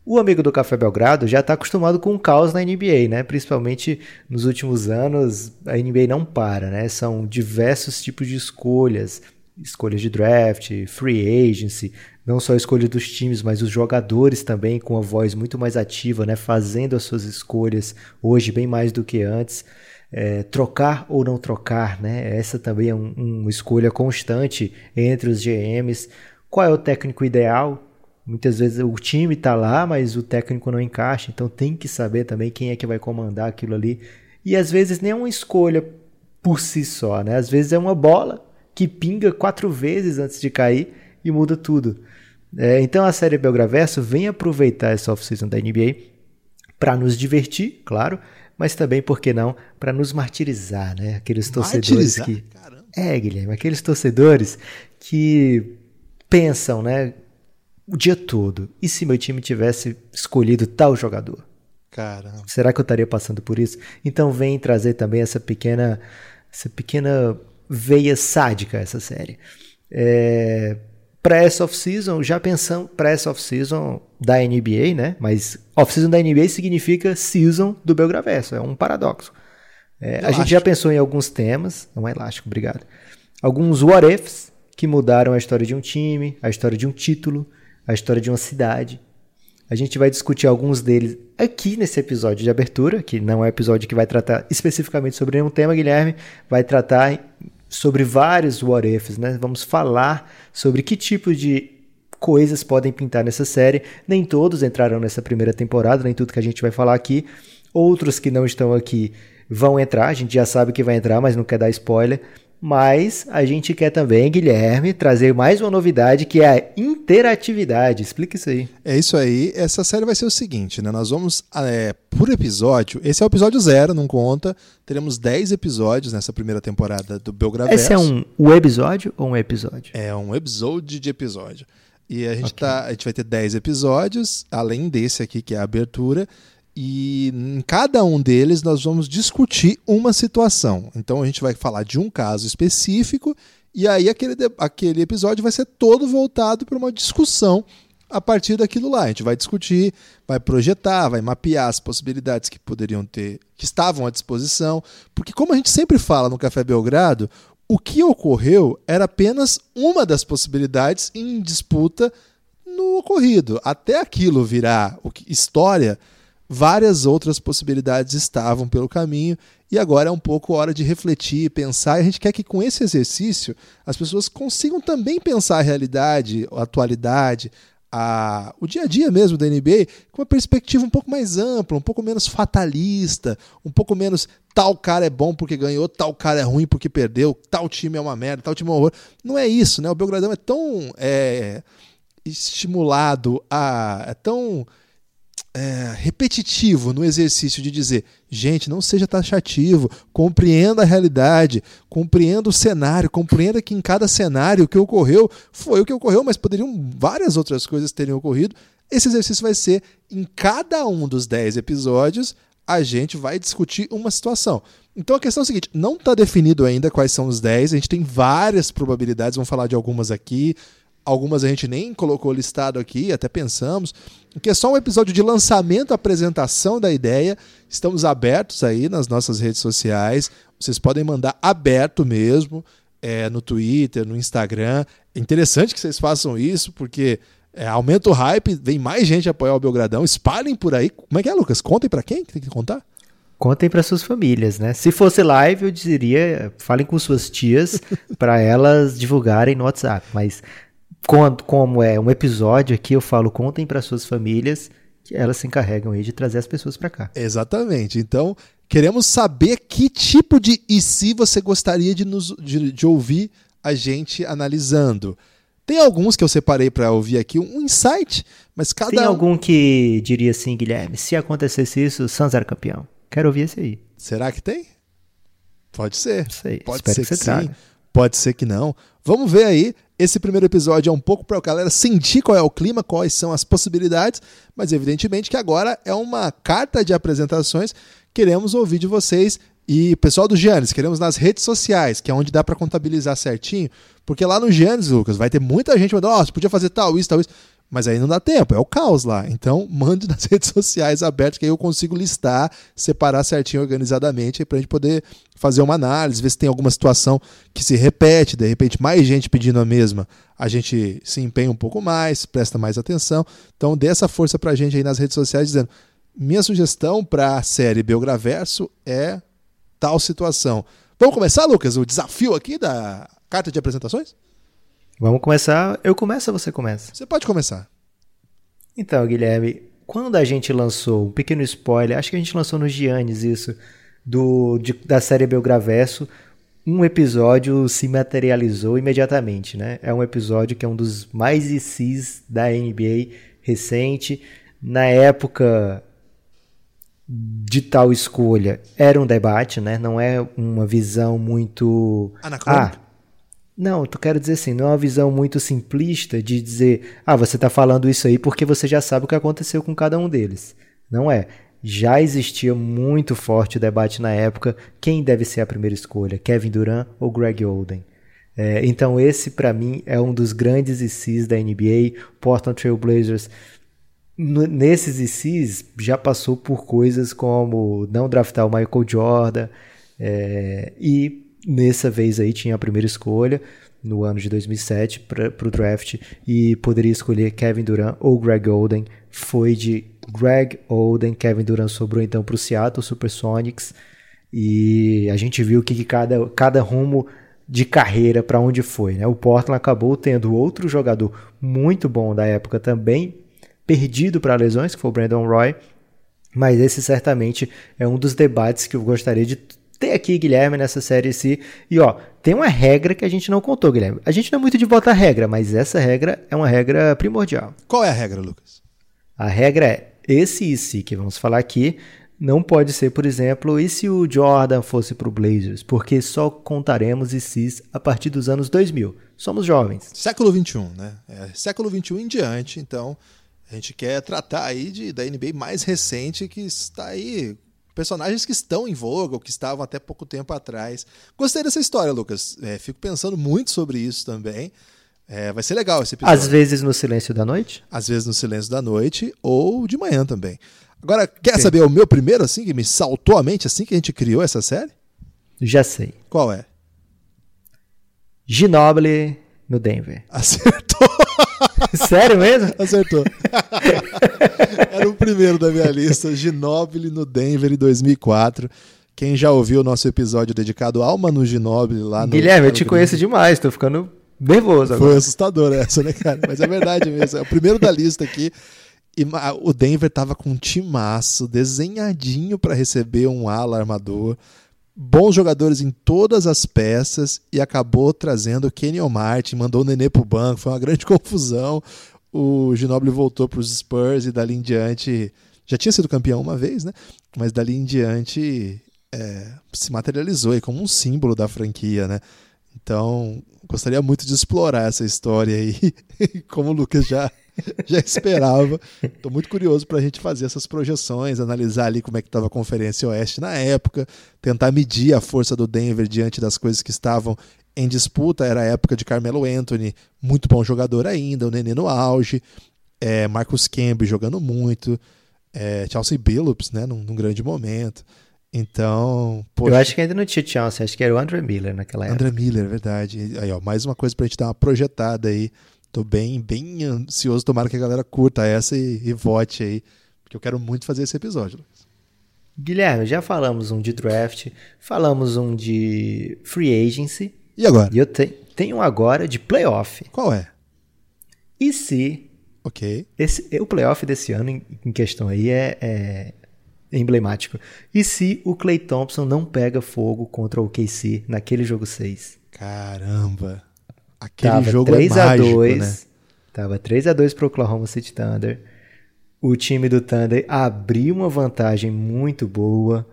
O amigo do Café Belgrado já está acostumado com o caos na NBA, né? Principalmente nos últimos anos, a NBA não para, né? São diversos tipos de escolhas, escolhas de draft, free agency, não só a escolha dos times, mas os jogadores também com a voz muito mais ativa, né? Fazendo as suas escolhas hoje bem mais do que antes. É, trocar ou não trocar, né? Essa também é um, uma escolha constante entre os GMs. Qual é o técnico ideal? Muitas vezes o time está lá, mas o técnico não encaixa, então tem que saber também quem é que vai comandar aquilo ali. E às vezes nem é uma escolha por si só, né? Às vezes é uma bola que pinga quatro vezes antes de cair e muda tudo. É, então a série Belgraverso vem aproveitar essa off-season da NBA para nos divertir, claro, mas também, por que não, para nos martirizar, né? Aqueles torcedores martirizar? que. Caramba. É, Guilherme, aqueles torcedores que pensam, né? o dia todo. E se meu time tivesse escolhido tal jogador? Caramba. Será que eu estaria passando por isso? Então vem trazer também essa pequena, essa pequena veia sádica essa série. É, pré off-season, já pensando pré off-season da NBA, né? Mas off-season da NBA significa season do Belgraverso, é um paradoxo. É, a gente já pensou em alguns temas, não é elástico, obrigado. Alguns what ifs que mudaram a história de um time, a história de um título, a história de uma cidade. A gente vai discutir alguns deles aqui nesse episódio de abertura, que não é um episódio que vai tratar especificamente sobre nenhum tema, Guilherme, vai tratar sobre vários what ifs, né? Vamos falar sobre que tipo de coisas podem pintar nessa série. Nem todos entraram nessa primeira temporada, nem tudo que a gente vai falar aqui. Outros que não estão aqui vão entrar, a gente já sabe que vai entrar, mas não quer dar spoiler. Mas a gente quer também, Guilherme, trazer mais uma novidade que é a interatividade. Explica isso aí. É isso aí. Essa série vai ser o seguinte, né? Nós vamos, é, por episódio, esse é o episódio zero, não conta. Teremos 10 episódios nessa primeira temporada do Belgraverso. Esse é um webisódio ou um episódio? É um episódio de episódio. E a gente, okay. tá, a gente vai ter 10 episódios, além desse aqui, que é a abertura. E em cada um deles nós vamos discutir uma situação. Então a gente vai falar de um caso específico e aí aquele, aquele episódio vai ser todo voltado para uma discussão a partir daquilo lá. A gente vai discutir, vai projetar, vai mapear as possibilidades que poderiam ter, que estavam à disposição. Porque, como a gente sempre fala no Café Belgrado, o que ocorreu era apenas uma das possibilidades em disputa no ocorrido. Até aquilo virar história várias outras possibilidades estavam pelo caminho e agora é um pouco hora de refletir, pensar. E a gente quer que com esse exercício as pessoas consigam também pensar a realidade, a atualidade, a, o dia a dia mesmo da NBA com uma perspectiva um pouco mais ampla, um pouco menos fatalista, um pouco menos tal cara é bom porque ganhou, tal cara é ruim porque perdeu, tal time é uma merda, tal time é um horror. Não é isso, né? O Belgradão é tão é, estimulado a. é tão é, repetitivo no exercício de dizer, gente, não seja taxativo, compreenda a realidade, compreenda o cenário, compreenda que em cada cenário o que ocorreu foi o que ocorreu, mas poderiam várias outras coisas terem ocorrido. Esse exercício vai ser em cada um dos 10 episódios, a gente vai discutir uma situação. Então a questão é a seguinte: não está definido ainda quais são os 10, a gente tem várias probabilidades, vamos falar de algumas aqui, algumas a gente nem colocou listado aqui, até pensamos, que é só um episódio de lançamento, apresentação da ideia. Estamos abertos aí nas nossas redes sociais. Vocês podem mandar aberto mesmo, é, no Twitter, no Instagram. É interessante que vocês façam isso, porque é, aumenta o hype, vem mais gente apoiar o Belgradão. Espalhem por aí. Como é que é, Lucas? Contem para quem que tem que contar? Contem para suas famílias, né? Se fosse live, eu diria, falem com suas tias para elas divulgarem no WhatsApp. Mas quando, como é um episódio aqui, eu falo, contem para suas famílias que elas se encarregam aí de trazer as pessoas para cá. Exatamente. Então, queremos saber que tipo de e se você gostaria de, nos, de, de ouvir a gente analisando. Tem alguns que eu separei para ouvir aqui, um insight, mas cada Tem algum que diria assim, Guilherme, se acontecesse isso, o Suns era campeão. Quero ouvir esse aí. Será que tem? Pode ser. Sei. Pode Espero ser que, que sim. Traga. Pode ser que não. Vamos ver aí. Esse primeiro episódio é um pouco para a galera sentir qual é o clima, quais são as possibilidades, mas evidentemente que agora é uma carta de apresentações. Queremos ouvir de vocês e pessoal do Giannis, queremos nas redes sociais, que é onde dá para contabilizar certinho, porque lá no Giannis, Lucas, vai ter muita gente mandando, ó, oh, podia fazer tal, isso, tal, isso. Mas aí não dá tempo, é o caos lá. Então, mande nas redes sociais abertas que aí eu consigo listar, separar certinho organizadamente para a gente poder fazer uma análise, ver se tem alguma situação que se repete, de repente mais gente pedindo a mesma, a gente se empenha um pouco mais, presta mais atenção. Então, dê essa força para a gente aí nas redes sociais dizendo: minha sugestão para a série Belgraverso é tal situação. Vamos começar, Lucas, o desafio aqui da carta de apresentações? Vamos começar. Eu começo ou você começa? Você pode começar. Então, Guilherme, quando a gente lançou, um pequeno spoiler, acho que a gente lançou no Giannis isso, do, de, da série Belgraverso, um episódio se materializou imediatamente, né? É um episódio que é um dos mais ICs da NBA recente. Na época de tal escolha, era um debate, né? Não é uma visão muito... Anacrônica. Ah, não, tu quero dizer assim, não é uma visão muito simplista de dizer, ah, você está falando isso aí porque você já sabe o que aconteceu com cada um deles. Não é. Já existia muito forte o debate na época quem deve ser a primeira escolha, Kevin Durant ou Greg Oden. É, então esse para mim é um dos grandes ICs da NBA, Portland Trail Blazers. Nesses ICs já passou por coisas como não draftar o Michael Jordan é, e nessa vez aí tinha a primeira escolha no ano de 2007 para o draft e poderia escolher Kevin Durant ou Greg Oden. Foi de Greg Oden, Kevin Durant sobrou então para o Seattle Supersonics e a gente viu que cada, cada rumo de carreira para onde foi. Né? O Portland acabou tendo outro jogador muito bom da época também, perdido para lesões, que foi o Brandon Roy, mas esse certamente é um dos debates que eu gostaria de ter aqui, Guilherme, nessa série C. E ó, tem uma regra que a gente não contou, Guilherme. A gente não é muito de botar regra, mas essa regra é uma regra primordial. Qual é a regra, Lucas? A regra é esse e se que vamos falar aqui não pode ser, por exemplo, e se o Jordan fosse para o Blazers? Porque só contaremos ICs a partir dos anos 2000. Somos jovens. Século 21, né? É, século 21 em diante, então a gente quer tratar aí de, da NBA mais recente que está aí personagens que estão em voga ou que estavam até pouco tempo atrás. Gostei dessa história, Lucas. É, fico pensando muito sobre isso também. É, vai ser legal esse episódio. Às vezes no silêncio da noite? Às vezes no silêncio da noite ou de manhã também. Agora, quer Sim. saber o meu primeiro, assim, que me saltou a mente assim que a gente criou essa série? Já sei. Qual é? Ginobili no Denver. Acertou! Sério mesmo? Acertou. Primeiro da minha lista, Ginóbili no Denver em 2004. Quem já ouviu o nosso episódio dedicado ao Manu Ginóbili lá no. Guilherme, eu te conheço demais, tô ficando nervoso agora. Foi assustador essa, né, cara? Mas é verdade mesmo. É o primeiro da lista aqui. E o Denver tava com um timaço desenhadinho para receber um ala armador bons jogadores em todas as peças e acabou trazendo o Kenyon Martin, mandou o Nenê pro banco, foi uma grande confusão. O Ginobili voltou para os Spurs e dali em diante já tinha sido campeão uma vez, né? Mas dali em diante é, se materializou aí como um símbolo da franquia, né? Então, gostaria muito de explorar essa história aí, como o Lucas já já esperava. Estou muito curioso para a gente fazer essas projeções, analisar ali como é que estava a Conferência Oeste na época, tentar medir a força do Denver diante das coisas que estavam em disputa. Era a época de Carmelo Anthony, muito bom jogador ainda, o Nenê no auge, é, Marcus Camby jogando muito, é, Chelsea Billups, né, num, num grande momento. Então, poxa. Eu acho que ainda não tinha Chelsea, acho que era o André Miller naquela época. André Miller, verdade. Aí, ó, mais uma coisa pra gente dar uma projetada aí Tô bem, bem ansioso, tomara que a galera curta essa e, e vote aí, porque eu quero muito fazer esse episódio, Lucas. Guilherme, já falamos um de draft, falamos um de free agency. E agora? E eu te, tenho agora de playoff. Qual é? E se. Ok. Esse, o playoff desse ano em, em questão aí é, é, emblemático. E se o Clay Thompson não pega fogo contra o KC naquele jogo 6? Caramba! Aquele tava jogo 3 é a mágico, 2, né? Tava 3 a 2 pro Oklahoma City Thunder. O time do Thunder abriu uma vantagem muito boa.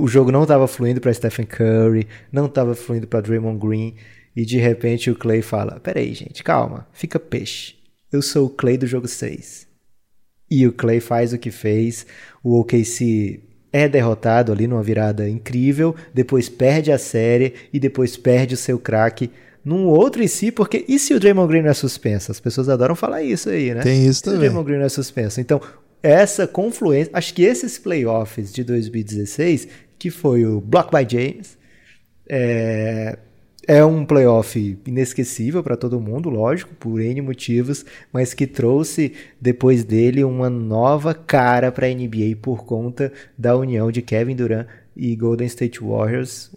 O jogo não estava fluindo para Stephen Curry, não estava fluindo para Draymond Green. e de repente o Clay fala: Peraí, gente, calma, fica peixe. Eu sou o Clay do jogo 6. E o Clay faz o que fez, o OKC é derrotado ali numa virada incrível, depois perde a série e depois perde o seu craque num outro em si, porque e se o Draymond Green não é suspenso? As pessoas adoram falar isso aí, né? Tem isso se também. o Draymond Green não é suspenso. Então, essa confluência, acho que esses playoffs de 2016, que foi o Block by James, é, é um playoff inesquecível para todo mundo, lógico, por N motivos, mas que trouxe depois dele uma nova cara para a NBA por conta da união de Kevin Durant e Golden State Warriors,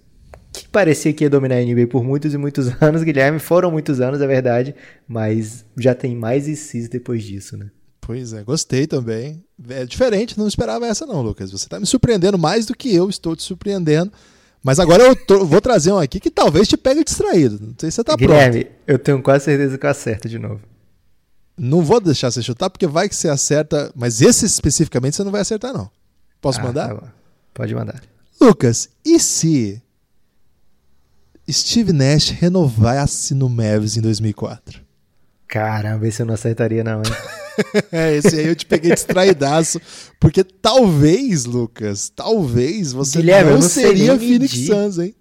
que parecia que ia dominar a NBA por muitos e muitos anos, Guilherme. Foram muitos anos, é verdade, mas já tem mais ICs depois disso, né? Pois é, gostei também. É diferente, não esperava essa não, Lucas. Você está me surpreendendo mais do que eu estou te surpreendendo. Mas agora eu vou trazer um aqui que talvez te pegue distraído. Não sei se você tá Guilherme, pronto. eu tenho quase certeza que eu acerto de novo. Não vou deixar você chutar, porque vai que você acerta, mas esse especificamente você não vai acertar, não. Posso Ah, mandar? tá. Pode mandar. Lucas, e se Steve Nash renovasse no Mavs em 2004? Caramba, esse eu não acertaria não, hein? É, esse aí eu te peguei distraidaço, porque talvez, Lucas, talvez você Guilherme, não não seria Phoenix medir. Suns, hein?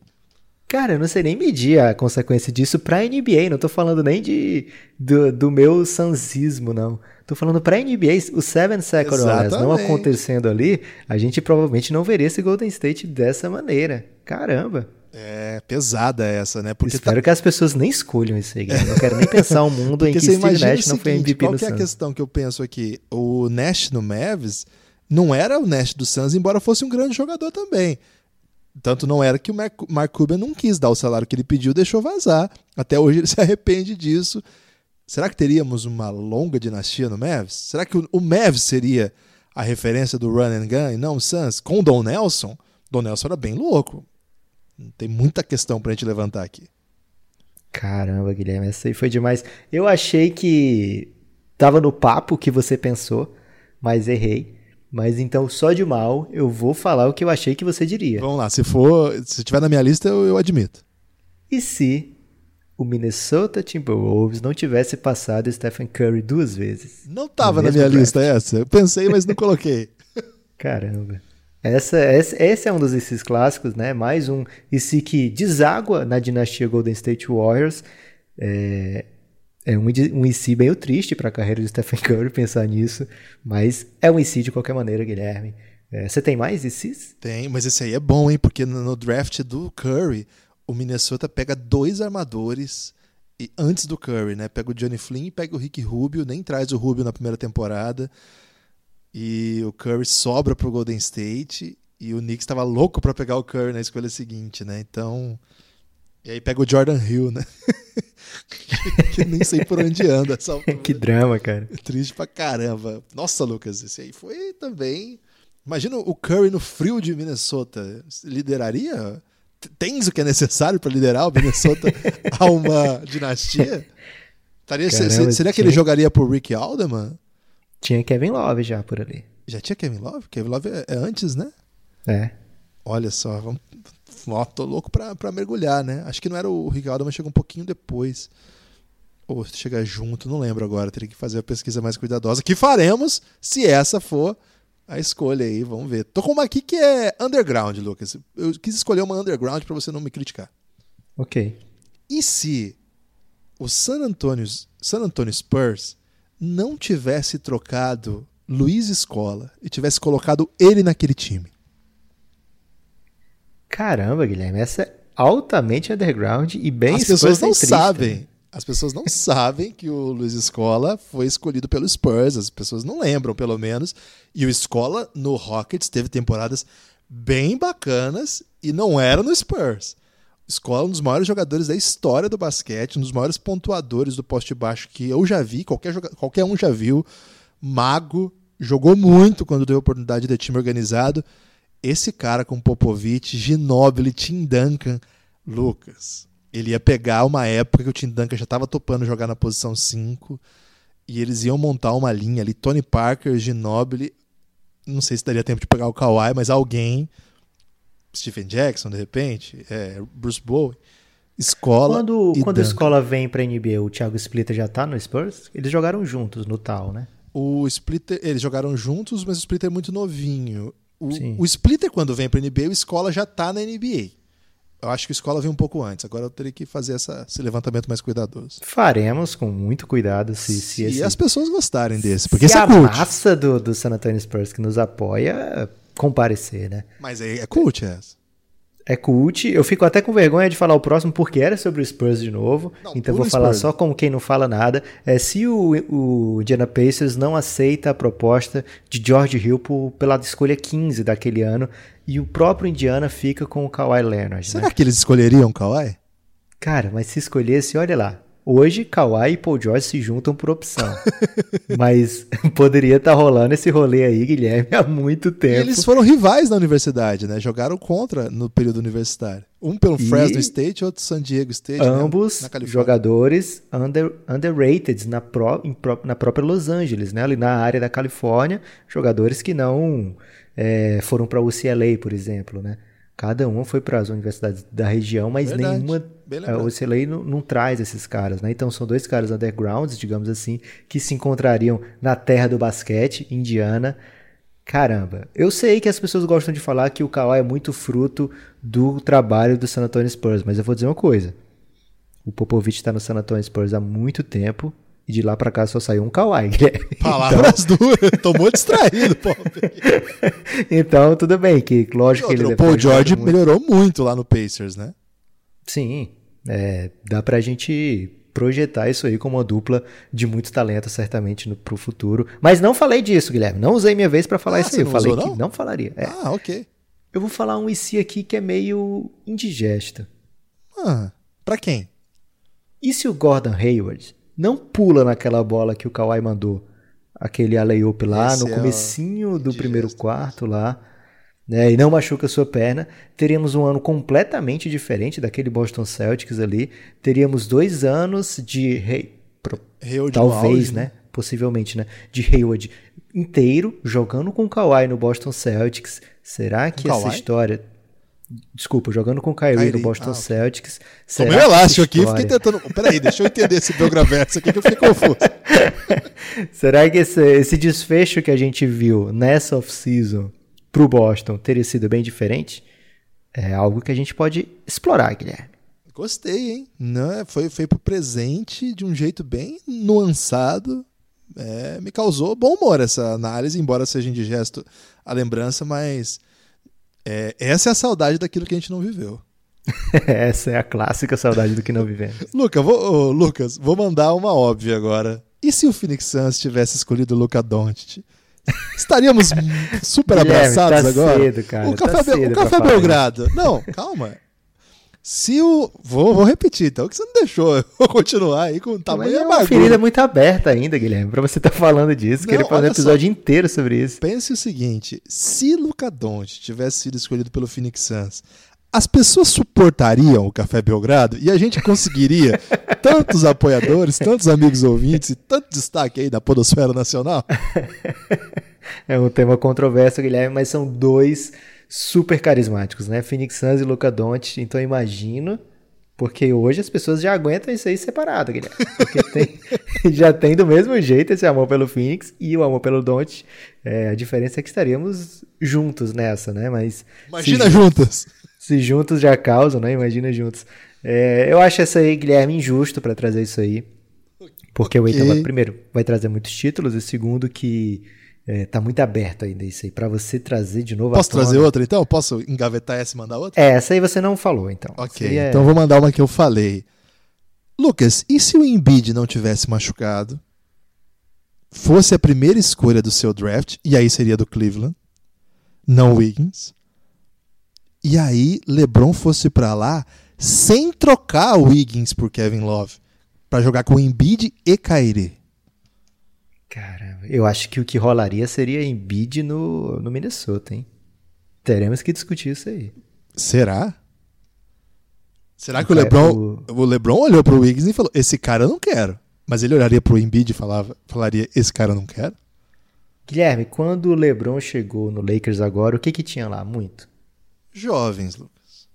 Cara, eu não sei nem medir a consequência disso pra NBA. Não tô falando nem de, do, do meu sansismo, não. Tô falando pra NBA. O Seven Second Last não Exatamente. acontecendo ali, a gente provavelmente não veria esse Golden State dessa maneira. Caramba. É pesada essa, né? Porque Espero que as pessoas nem escolham isso aí. Não quero nem pensar um mundo em que Steve Nash o não foi seguinte, MVP qual no que é a questão que eu penso aqui? O Nash no Mavs não era o Nash do Suns, embora fosse um grande jogador também. Tanto não era que o Mark, Cuban não quis dar o salário que ele pediu, deixou vazar. Até hoje ele se arrepende disso. Será que teríamos uma longa dinastia no Mavs? Será que o, o Mavs seria a referência do run and gun e não o Suns? Com o Don Nelson? Don Nelson era bem louco. Tem muita questão pra gente levantar aqui. Caramba, Guilherme, essa aí foi demais. Eu achei que tava no papo que você pensou, mas errei. Mas então, só de mal, eu vou falar o que eu achei que você diria. Vamos lá, se for, se tiver na minha lista, eu, eu admito. E se o Minnesota Timberwolves não tivesse passado Stephen Curry duas vezes? Não tava na minha draft. lista essa. Eu pensei, mas não coloquei. Caramba. Essa, esse, é um dos ICs clássicos, né? Mais um IC que deságua na dinastia Golden State Warriors. É, é um, um IC meio triste para a carreira de Stephen Curry pensar nisso, mas é um IC de qualquer maneira, Guilherme. É, você tem mais ICs? Tem, mas esse aí é bom, hein? Porque no, no draft do Curry, o Minnesota pega dois armadores e antes do Curry, né? Pega o Johnny Flynn pega o Rick Rubio, nem traz o Rubio na primeira temporada. E o Curry sobra pro Golden State e o Knicks estava louco para pegar o Curry na escolha seguinte, né? Então, e aí pega o Jordan Hill, né? que nem sei por onde anda essa que drama, cara. Triste pra caramba. Nossa, Lucas, esse aí foi também. Imagina o Curry no frio de Minnesota. Lideraria? Tens o que é necessário pra liderar o Minnesota a uma dinastia? Taria- se- Caramba, seria que ele jogaria por Rick Alderman? Tinha Kevin Love já por ali. Já tinha Kevin Love? Kevin Love é, é antes, né? É. Olha só, vamos... Ó, tô louco pra, pra mergulhar, né? Acho que não era o Rick Alderman, chegou um pouquinho depois. Ou chega junto, não lembro agora. Teria que fazer a pesquisa mais cuidadosa. Que faremos se essa for a escolha aí. Vamos ver. Tô com uma aqui que é underground, Lucas. Eu quis escolher uma underground pra você não me criticar. Ok. E se o San Antonio, San Antonio Spurs não tivesse trocado Luiz Escola e tivesse colocado ele naquele time? Caramba, Guilherme, essa é altamente underground e bem As pessoas não né? sabem. As pessoas não sabem que o Luiz Escola foi escolhido pelo Spurs. As pessoas não lembram, pelo menos. E o Escola no Rockets teve temporadas bem bacanas e não era no Spurs. Escola um dos maiores jogadores da história do basquete, um dos maiores pontuadores do poste baixo que eu já vi, qualquer, qualquer um já viu. Mago, jogou muito quando a oportunidade de time organizado. Esse cara com Popovich, Ginobili, Tim Duncan, Lucas, ele ia pegar uma época que o Tim Duncan já estava topando jogar na posição 5 e eles iam montar uma linha ali, Tony Parker, Ginobili, não sei se daria tempo de pegar o Kawhi, mas alguém, Stephen Jackson de repente, é, Bruce Bowen, Escola Quando, quando a escola vem pra NBA, o Thiago Splitter já tá no Spurs? Eles jogaram juntos no tal, né? O Splitter, eles jogaram juntos, mas o Splitter é muito novinho. O, o Splitter, quando vem pra NBA, o Escola já tá na NBA. Eu acho que o Escola veio um pouco antes. Agora eu teria que fazer essa- esse levantamento mais cuidadoso. Faremos com muito cuidado se, se, Se esse, as pessoas gostarem desse, porque se esse é a cult. massa do, do San Antonio Spurs que nos apoia comparecer, né? Mas é, é cult essa. É cult. Eu fico até com vergonha de falar o próximo porque era sobre o Spurs de novo. Não, então vou falar Spurs. só como quem não fala nada. É se o, o Indiana Pacers não aceita a proposta de George Hill por- pela escolha 15 daquele ano e o próprio Indiana fica com o Kawhi Leonard. Será né? que eles escolheriam o Kawhi? Cara, mas se escolhesse, olha lá. Hoje, Kawhi e Paul George se juntam por opção. mas poderia estar rolando esse rolê aí, Guilherme, há muito E tempo. eles foram rivais na universidade, né? Jogaram contra no período universitário. Um pelo E- Fresno State, outro San Diego State. né? Ambos Califórnia. jogadores under, underrated na, pró- em pró- na própria Los Angeles, né? ali na área da Califórnia, jogadores que não é, foram para a UCLA, por exemplo. Né? Cada um foi para as universidades da região, mas Verdade. nenhuma. A lembrado. UCLA não, não traz esses caras, né? Então são dois caras undergrounds, digamos assim, que se encontrariam na terra do basquete, Indiana. Caramba, eu sei que as pessoas gostam de falar que o Kawhi é muito fruto do trabalho do San Antonio Spurs, mas eu vou dizer uma coisa. O Popovich está no San Antonio Spurs há muito tempo e de lá pra cá só saiu um Kawhi. Guilherme. Palavras duras. Tomou distraído, pô. Então, tudo bem, que lógico que ele o deve Paul George muito. melhorou muito lá no Pacers, né? Sim, é, dá pra gente projetar isso aí como uma dupla de muito talento, certamente, no, pro futuro. Mas não falei disso, Guilherme. Não usei minha vez pra falar Ah, isso aí. Eu não falei usou, que não? não falaria. É. Ah, ok. Eu vou falar um IC aqui que é meio indigesta. Ah, pra quem? E se o Gordon Hayward não pula naquela bola que o Kawhi mandou? Aquele alley-oop lá Esse no é comecinho do primeiro quarto lá, né, e não machuca sua perna, teríamos um ano completamente diferente daquele Boston Celtics ali. Teríamos dois anos de pro- no talvez, né? Possivelmente, né? De Hayward inteiro jogando com o Kawhi no Boston Celtics. Será que essa história Desculpa, jogando com o Kyrie, Kyrie, no Boston ah. Celtics. Tomei será um elástico aqui história- fiquei tentando. Peraí, deixa eu entender esse Belgraverso aqui que eu fiquei confuso. Será que esse, esse desfecho que a gente viu nessa off-season pro Boston teria sido bem diferente? É algo que a gente pode explorar, Guilherme. Gostei, hein? Não, é, foi, foi pro presente de um jeito bem nuançado. É, me causou bom humor essa análise, embora seja indigesto a lembrança, mas é, essa é a saudade daquilo que a gente não viveu. Essa é a clássica saudade do que não vivemos. Luca, vou, ô, Lucas, vou mandar uma óbvia agora. E se o Phoenix Suns tivesse escolhido o Luca Doncic? Estaríamos super Guilherme, abraçados tá agora. cedo, cara, o tá Café, cedo o Café Belgrado. Não, calma. Se o. Vou, vou repetir, então, que você não deixou eu continuar aí com o Mas tamanho é uma ferida muito aberta ainda, Guilherme, pra você estar falando disso. Não, Queria fazer um olha só. episódio inteiro sobre isso. Pense o seguinte: se Luca Doncic tivesse sido escolhido pelo Phoenix Suns, as pessoas suportariam o Café Belgrado e a gente conseguiria tantos apoiadores, tantos amigos ouvintes e tanto destaque aí da Podosfera Nacional? É um tema controverso, Guilherme, mas são dois super carismáticos, né? Phoenix Suns e Luca Doncic. Então eu imagino, porque hoje as pessoas já aguentam isso aí separado, Guilherme. Porque tem- já tem do mesmo jeito esse amor pelo Phoenix e o amor pelo Doncic. É, a diferença é que estaríamos juntos nessa, né? Mas Imagina se, juntas. se juntos já causam, né? Imagina juntos. É, eu acho essa aí, Guilherme, injusto pra trazer isso aí. Porque o Ok. Eitan, primeiro, vai trazer muitos títulos, e segundo, que é, tá muito aberto ainda isso aí. Pra você trazer de novo Posso trazer outra então? Posso engavetar essa e mandar outra? É, essa aí você não falou, então. Ok, Seria- então vou mandar uma que eu falei. Lucas, e se o Embiid não tivesse machucado? Fosse a primeira escolha do seu draft, e aí seria do Cleveland, não Wiggins. E aí LeBron fosse pra lá sem trocar o Wiggins por Kevin Love, Pra jogar com Embiid e Kyrie. Eu acho que o que rolaria seria Embiid no, no Minnesota, hein? Teremos que discutir isso aí. Será? Será O que o Ky- LeBron, o LeBron olhou pro Wiggins e falou: "Esse cara eu não quero". Mas ele olharia pro Embiid e falava, falaria: "Esse cara eu não quero". Guilherme, quando o LeBron chegou no Lakers agora, o que que tinha lá? Muito. Jovens, Lucas.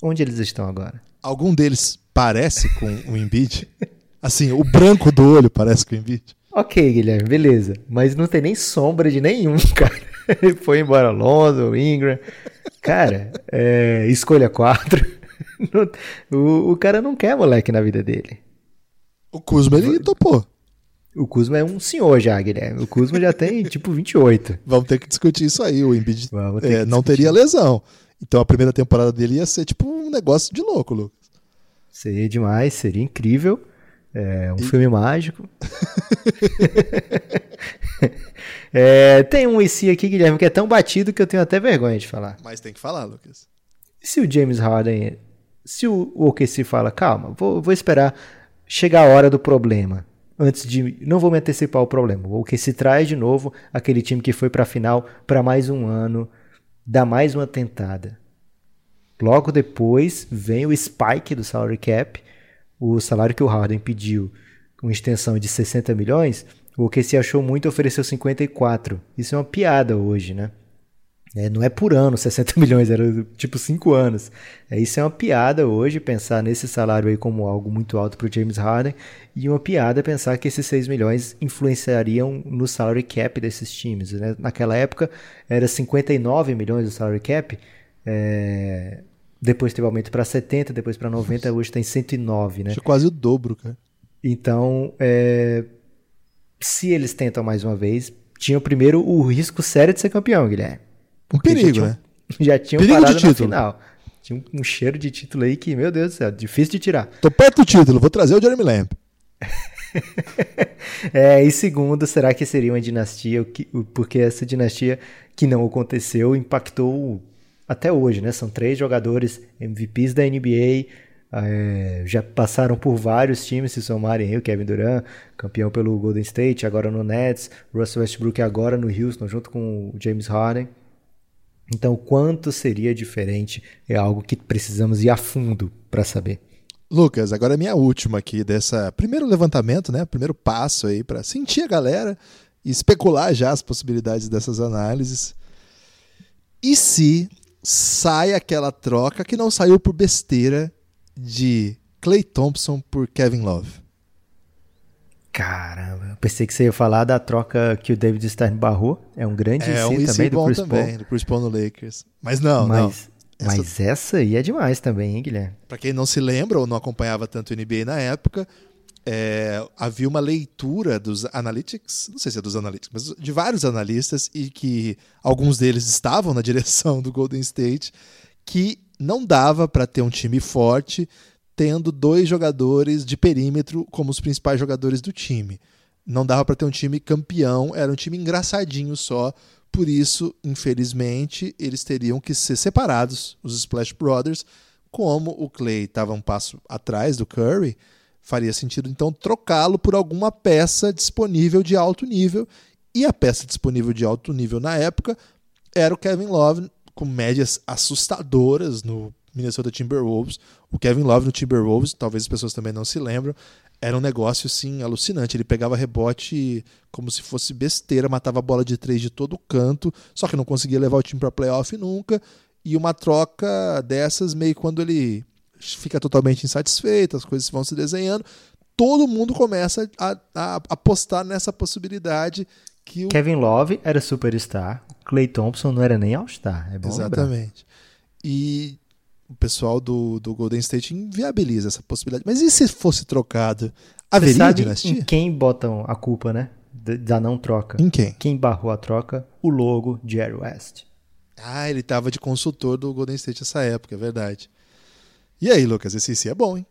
Onde eles estão agora? Algum deles parece com o Embiid? Assim, o branco do olho parece com o Embiid? Ok, Guilherme, beleza. Mas não tem nem sombra de nenhum, cara. Ele foi embora Lonzo, Ingram. Cara, é, escolha quatro. o, o cara não quer moleque na vida dele. O Kuzma ele topou. O Kuzma é um senhor já, Guilherme. O Kuzma já tem tipo 28. Vamos ter que discutir isso aí. O Embiid é, não teria lesão. Então a primeira temporada dele ia ser tipo um negócio de louco, Lucas. Seria demais, seria incrível. É um e... filme mágico. é, tem um IC aqui, Guilherme, que é tão batido que eu tenho até vergonha de falar. Mas tem que falar, Lucas. Se o James Harden. Se o OKC fala, calma, vou, vou esperar chegar a hora do problema antes de. Não vou me antecipar o problema. O se traz de novo aquele time que foi para a final para mais um ano, dá mais uma tentada. Logo depois vem o spike do salary cap, o salário que o Harden pediu com extensão de 60 milhões, o que se achou muito ofereceu 54. Isso é uma piada hoje, né? É, não é por ano 60 milhões, era tipo 5 anos. É, isso é uma piada hoje, pensar nesse salário aí como algo muito alto para o James Harden, e uma piada pensar que esses 6 milhões influenciariam no salary cap desses times. Né? Naquela época era 59 milhões o salary cap, é... depois teve aumento para 70, depois para 90, hoje tem 109. Né? Acho quase o dobro, cara. Então, é... se eles tentam mais uma vez, tinha primeiro o risco sério de ser campeão, Guilherme. Um perigo, já né? Já tinham perigo parado de título. final. Tinha um, cheiro de título aí que, meu Deus do céu, difícil de tirar. Tô perto do título, vou trazer o Jeremy Lamb. é, e segundo, será que seria uma dinastia? Porque essa dinastia que não aconteceu impactou até hoje, né? São três jogadores MVPs da NBA, é, já passaram por vários times, se somarem aí, o Kevin Durant, campeão pelo Golden State, agora no Nets, Russell Westbrook agora no Houston, junto com o James Harden. Então, quanto seria diferente é algo que precisamos ir a fundo para saber. Lucas, agora é minha última aqui dessa primeiro levantamento, né? Primeiro passo aí para sentir a galera e especular já as possibilidades dessas análises. E se sai aquela troca que não saiu por besteira de Clay Thompson por Kevin Love? Caramba, eu pensei que você ia falar da troca que o David Stern barrou. É um grande é, um também do Chris também, Paul. do Chris Paul no Lakers. Mas não, mas, não. Essa... Mas essa aí é demais também, hein, Guilherme? Pra quem não se lembra ou não acompanhava tanto o NBA na época, é, havia uma leitura dos analytics, não sei se é dos analytics, mas de vários analistas, e que alguns deles estavam na direção do Golden State, que não dava para ter um time forte tendo dois jogadores de perímetro como os principais jogadores do time. Não dava para ter um time campeão, era um time engraçadinho só. Por isso, infelizmente, eles teriam que ser separados, os Splash Brothers. Como o Clay estava um passo atrás do Curry, faria sentido então trocá-lo por alguma peça disponível de alto nível. E a peça disponível de alto nível na época era o Kevin Love, com médias assustadoras no Minnesota Timberwolves. O Kevin Love no Timberwolves, talvez as pessoas também não se lembram, era um negócio assim alucinante. Ele pegava rebote como se fosse besteira, matava a bola de três de todo canto, só que não conseguia levar o time para playoff nunca. E uma troca dessas, meio quando ele fica totalmente insatisfeito, as coisas vão se desenhando, todo mundo começa a, a apostar nessa possibilidade que o... Kevin Love era superstar, Clay Thompson não era nem All-Star. É Exatamente. Lembrar. E o pessoal do, do Golden State inviabiliza essa possibilidade. Mas e se fosse trocado? Haveria Você sabe dinastia? Em quem botam a culpa, né? Da não troca. Em quem? Quem barrou a troca? O logo Jerry West. Ah, ele estava de consultor do Golden State nessa época, é verdade. E aí, Lucas, esse sim é bom, hein?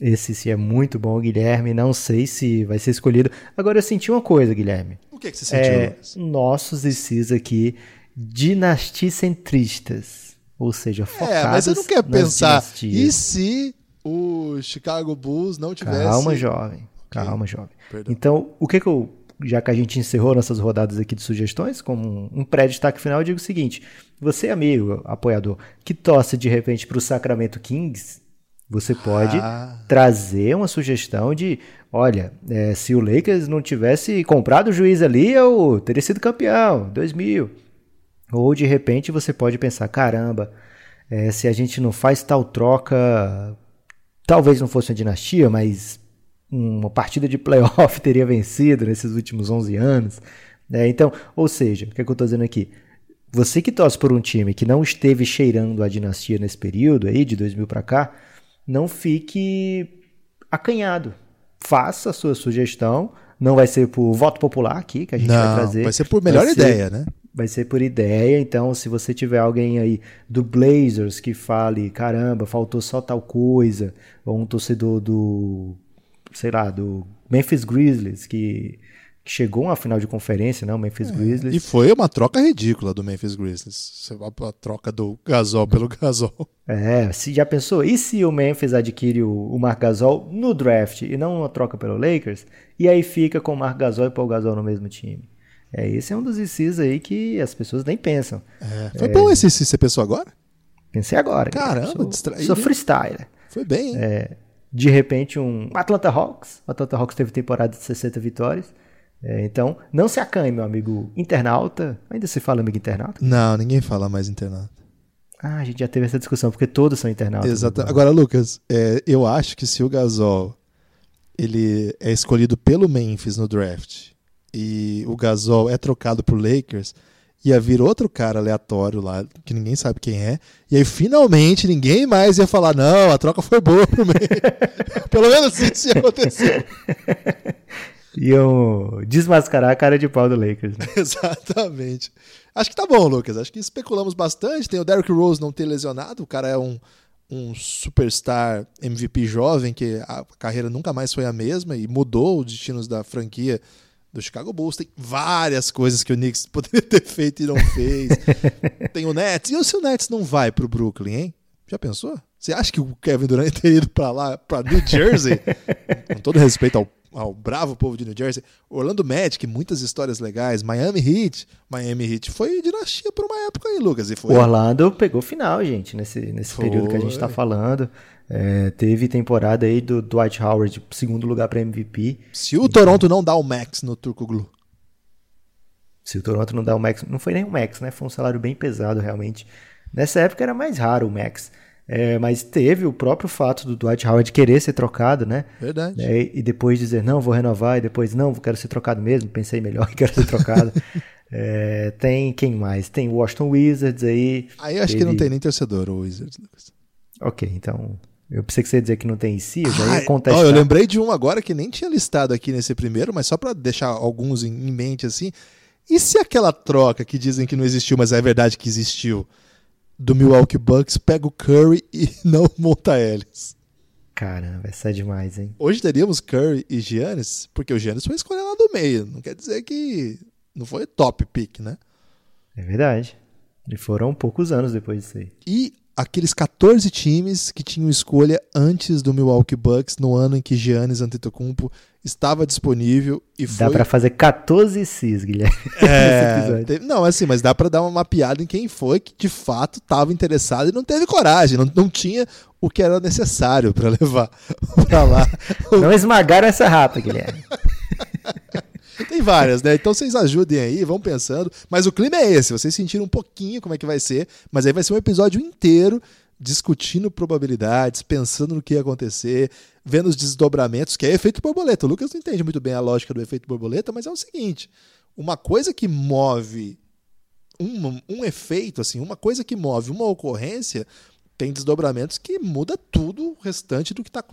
Esse sim é muito bom, Guilherme. Não sei se vai ser escolhido. Agora eu senti uma coisa, Guilherme. O que, é que você sentiu, é, Lucas? Nossos ICs aqui, dinasticentristas ou seja, focadas É, mas você não quer pensar, dinastias. e se o Chicago Bulls não tivesse... Calma, jovem. Calma, okay. jovem. Perdão. Então, o que que eu... Já que a gente encerrou nossas rodadas aqui de sugestões, como um pré-destaque final, eu digo o seguinte: você, amigo, apoiador, que torce de repente para o Sacramento Kings, você pode ah. trazer uma sugestão de, olha, é, se o Lakers não tivesse comprado o juiz ali, eu teria sido campeão, 2000. Ou de repente você pode pensar: caramba, É, se a gente não faz tal troca, talvez não fosse uma dinastia, mas uma partida de playoff teria vencido nesses últimos 11 anos. É, então, ou seja, o que, é que eu estou dizendo aqui? Você que torce por um time que não esteve cheirando a dinastia nesse período aí, de 2000 para cá, não fique acanhado. Faça a sua sugestão. Não vai ser por voto popular aqui que a gente não, vai trazer. Vai ser por melhor vai ideia, ser, né? Vai ser por ideia. Então, se você tiver alguém aí do Blazers que fale, caramba, faltou só tal coisa, ou um torcedor do, sei lá, do Memphis Grizzlies que que chegou a uma final de conferência, né? O Memphis é, Grizzlies. E foi uma troca ridícula do Memphis Grizzlies. A, a troca do Gasol pelo Gasol. É, se já pensou? E se o Memphis adquire o, o Marc Gasol no draft e não uma troca pelo Lakers? E aí fica com o Marc Gasol e Paul Gasol no mesmo time? É, esse é um dos ICs aí que as pessoas nem pensam. É, foi é, bom esse IC, você pensou agora? Pensei agora. Caramba, sou, distraído. Sou freestyler. Foi bem, hein? É, de repente, um Atlanta Hawks. O Atlanta Hawks teve temporada de 60 vitórias. É, então, não se acanhe, meu amigo internauta. Ainda se fala amigo internauta? Não, ninguém fala mais internauta. Ah, a gente já teve essa discussão, porque todos são internautas. Exato. Agora, Lucas, é, eu acho que se o Gasol ele é escolhido pelo Memphis no draft e o Gasol é trocado pro Lakers, ia vir outro cara aleatório lá, que ninguém sabe quem é, e aí finalmente ninguém mais ia falar, não, a troca foi boa pro Memphis. Pelo menos isso ia acontecer. iam desmascarar a cara de pau do Lakers. Né? Exatamente. Acho que tá bom, Lucas. Acho que especulamos bastante. Tem o Derrick Rose não ter lesionado. O cara é um, um superstar MVP jovem que a carreira nunca mais foi a mesma e mudou os destinos da franquia do Chicago Bulls. Tem várias coisas que o Knicks poderia ter feito e não fez. Tem o Nets. E se o Nets não vai pro Brooklyn, hein? Já pensou? Você acha que o Kevin Durant teria ido pra lá, pra New Jersey? Com todo respeito ao ao bravo povo de New Jersey. Orlando Magic, muitas histórias legais. Miami Heat. Miami Heat foi dinastia por uma época aí, Lucas. E foi... O Orlando pegou final, gente, nesse, nesse período que a gente está falando. É, teve temporada aí do Dwight Howard, segundo lugar para MVP. Se o Toronto não dá o max no Turco Glu. Se o Toronto não dá o max, não foi nem o max, né? Foi um salário bem pesado realmente. Nessa época era mais raro o max. É, mas teve o próprio fato do Dwight Howard querer ser trocado, né? Verdade. É, e depois dizer, não, vou renovar, e depois, não, quero ser trocado mesmo, pensei melhor, quero ser trocado. é, tem quem mais? Tem o Washington Wizards aí. Aí acho teve... que não tem nem torcedor o Wizards, Lucas. Ok, então. Eu pensei que você ia dizer que não tem em si, eu já ia contestar. eu lembrei de um agora que nem tinha listado aqui nesse primeiro, mas só para deixar alguns em, em mente assim. E se aquela troca que dizem que não existiu, mas é verdade que existiu? do Milwaukee Bucks pega o Curry e não monta eles. Caramba, essa é demais, hein? Hoje teríamos Curry e Giannis, porque o Giannis foi escolher lá do meio. Não quer dizer que não foi top pick, né? É verdade. E foram poucos anos depois disso aí. E aqueles 14 times que tinham escolha antes do Milwaukee Bucks no ano em que Giannis Antetokounmpo estava disponível e foi... Dá para fazer 14 cis, Guilherme. É, não, assim, mas dá para dar uma mapeada em quem foi que de fato estava interessado e não teve coragem, não, não tinha o que era necessário para levar para lá. Não esmagaram essa rata, Guilherme. Tem várias, né? Então vocês ajudem aí, vão pensando. Mas o clima é esse, vocês sentiram um pouquinho como é que vai ser, mas aí vai ser um episódio inteiro discutindo probabilidades, pensando no que ia acontecer, vendo os desdobramentos, que é efeito borboleta. O Lucas não entende muito bem a lógica do efeito borboleta, mas é o seguinte: uma coisa que move um, um efeito, assim, uma coisa que move uma ocorrência tem desdobramentos que muda tudo o restante do que está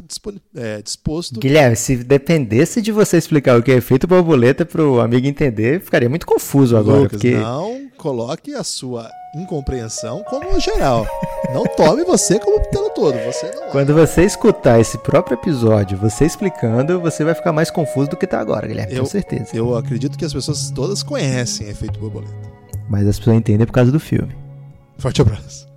é, disposto. Guilherme, se dependesse de você explicar o que é efeito borboleta para o amigo entender, ficaria muito confuso agora. Lucas, porque... não coloque a sua incompreensão como geral. não tome você como pelo todo. Você é. Quando você escutar esse próprio episódio, você explicando, você vai ficar mais confuso do que está agora, Guilherme, eu, com certeza. Eu acredito que as pessoas todas conhecem efeito borboleta. Mas as pessoas entendem por causa do filme. Forte abraço.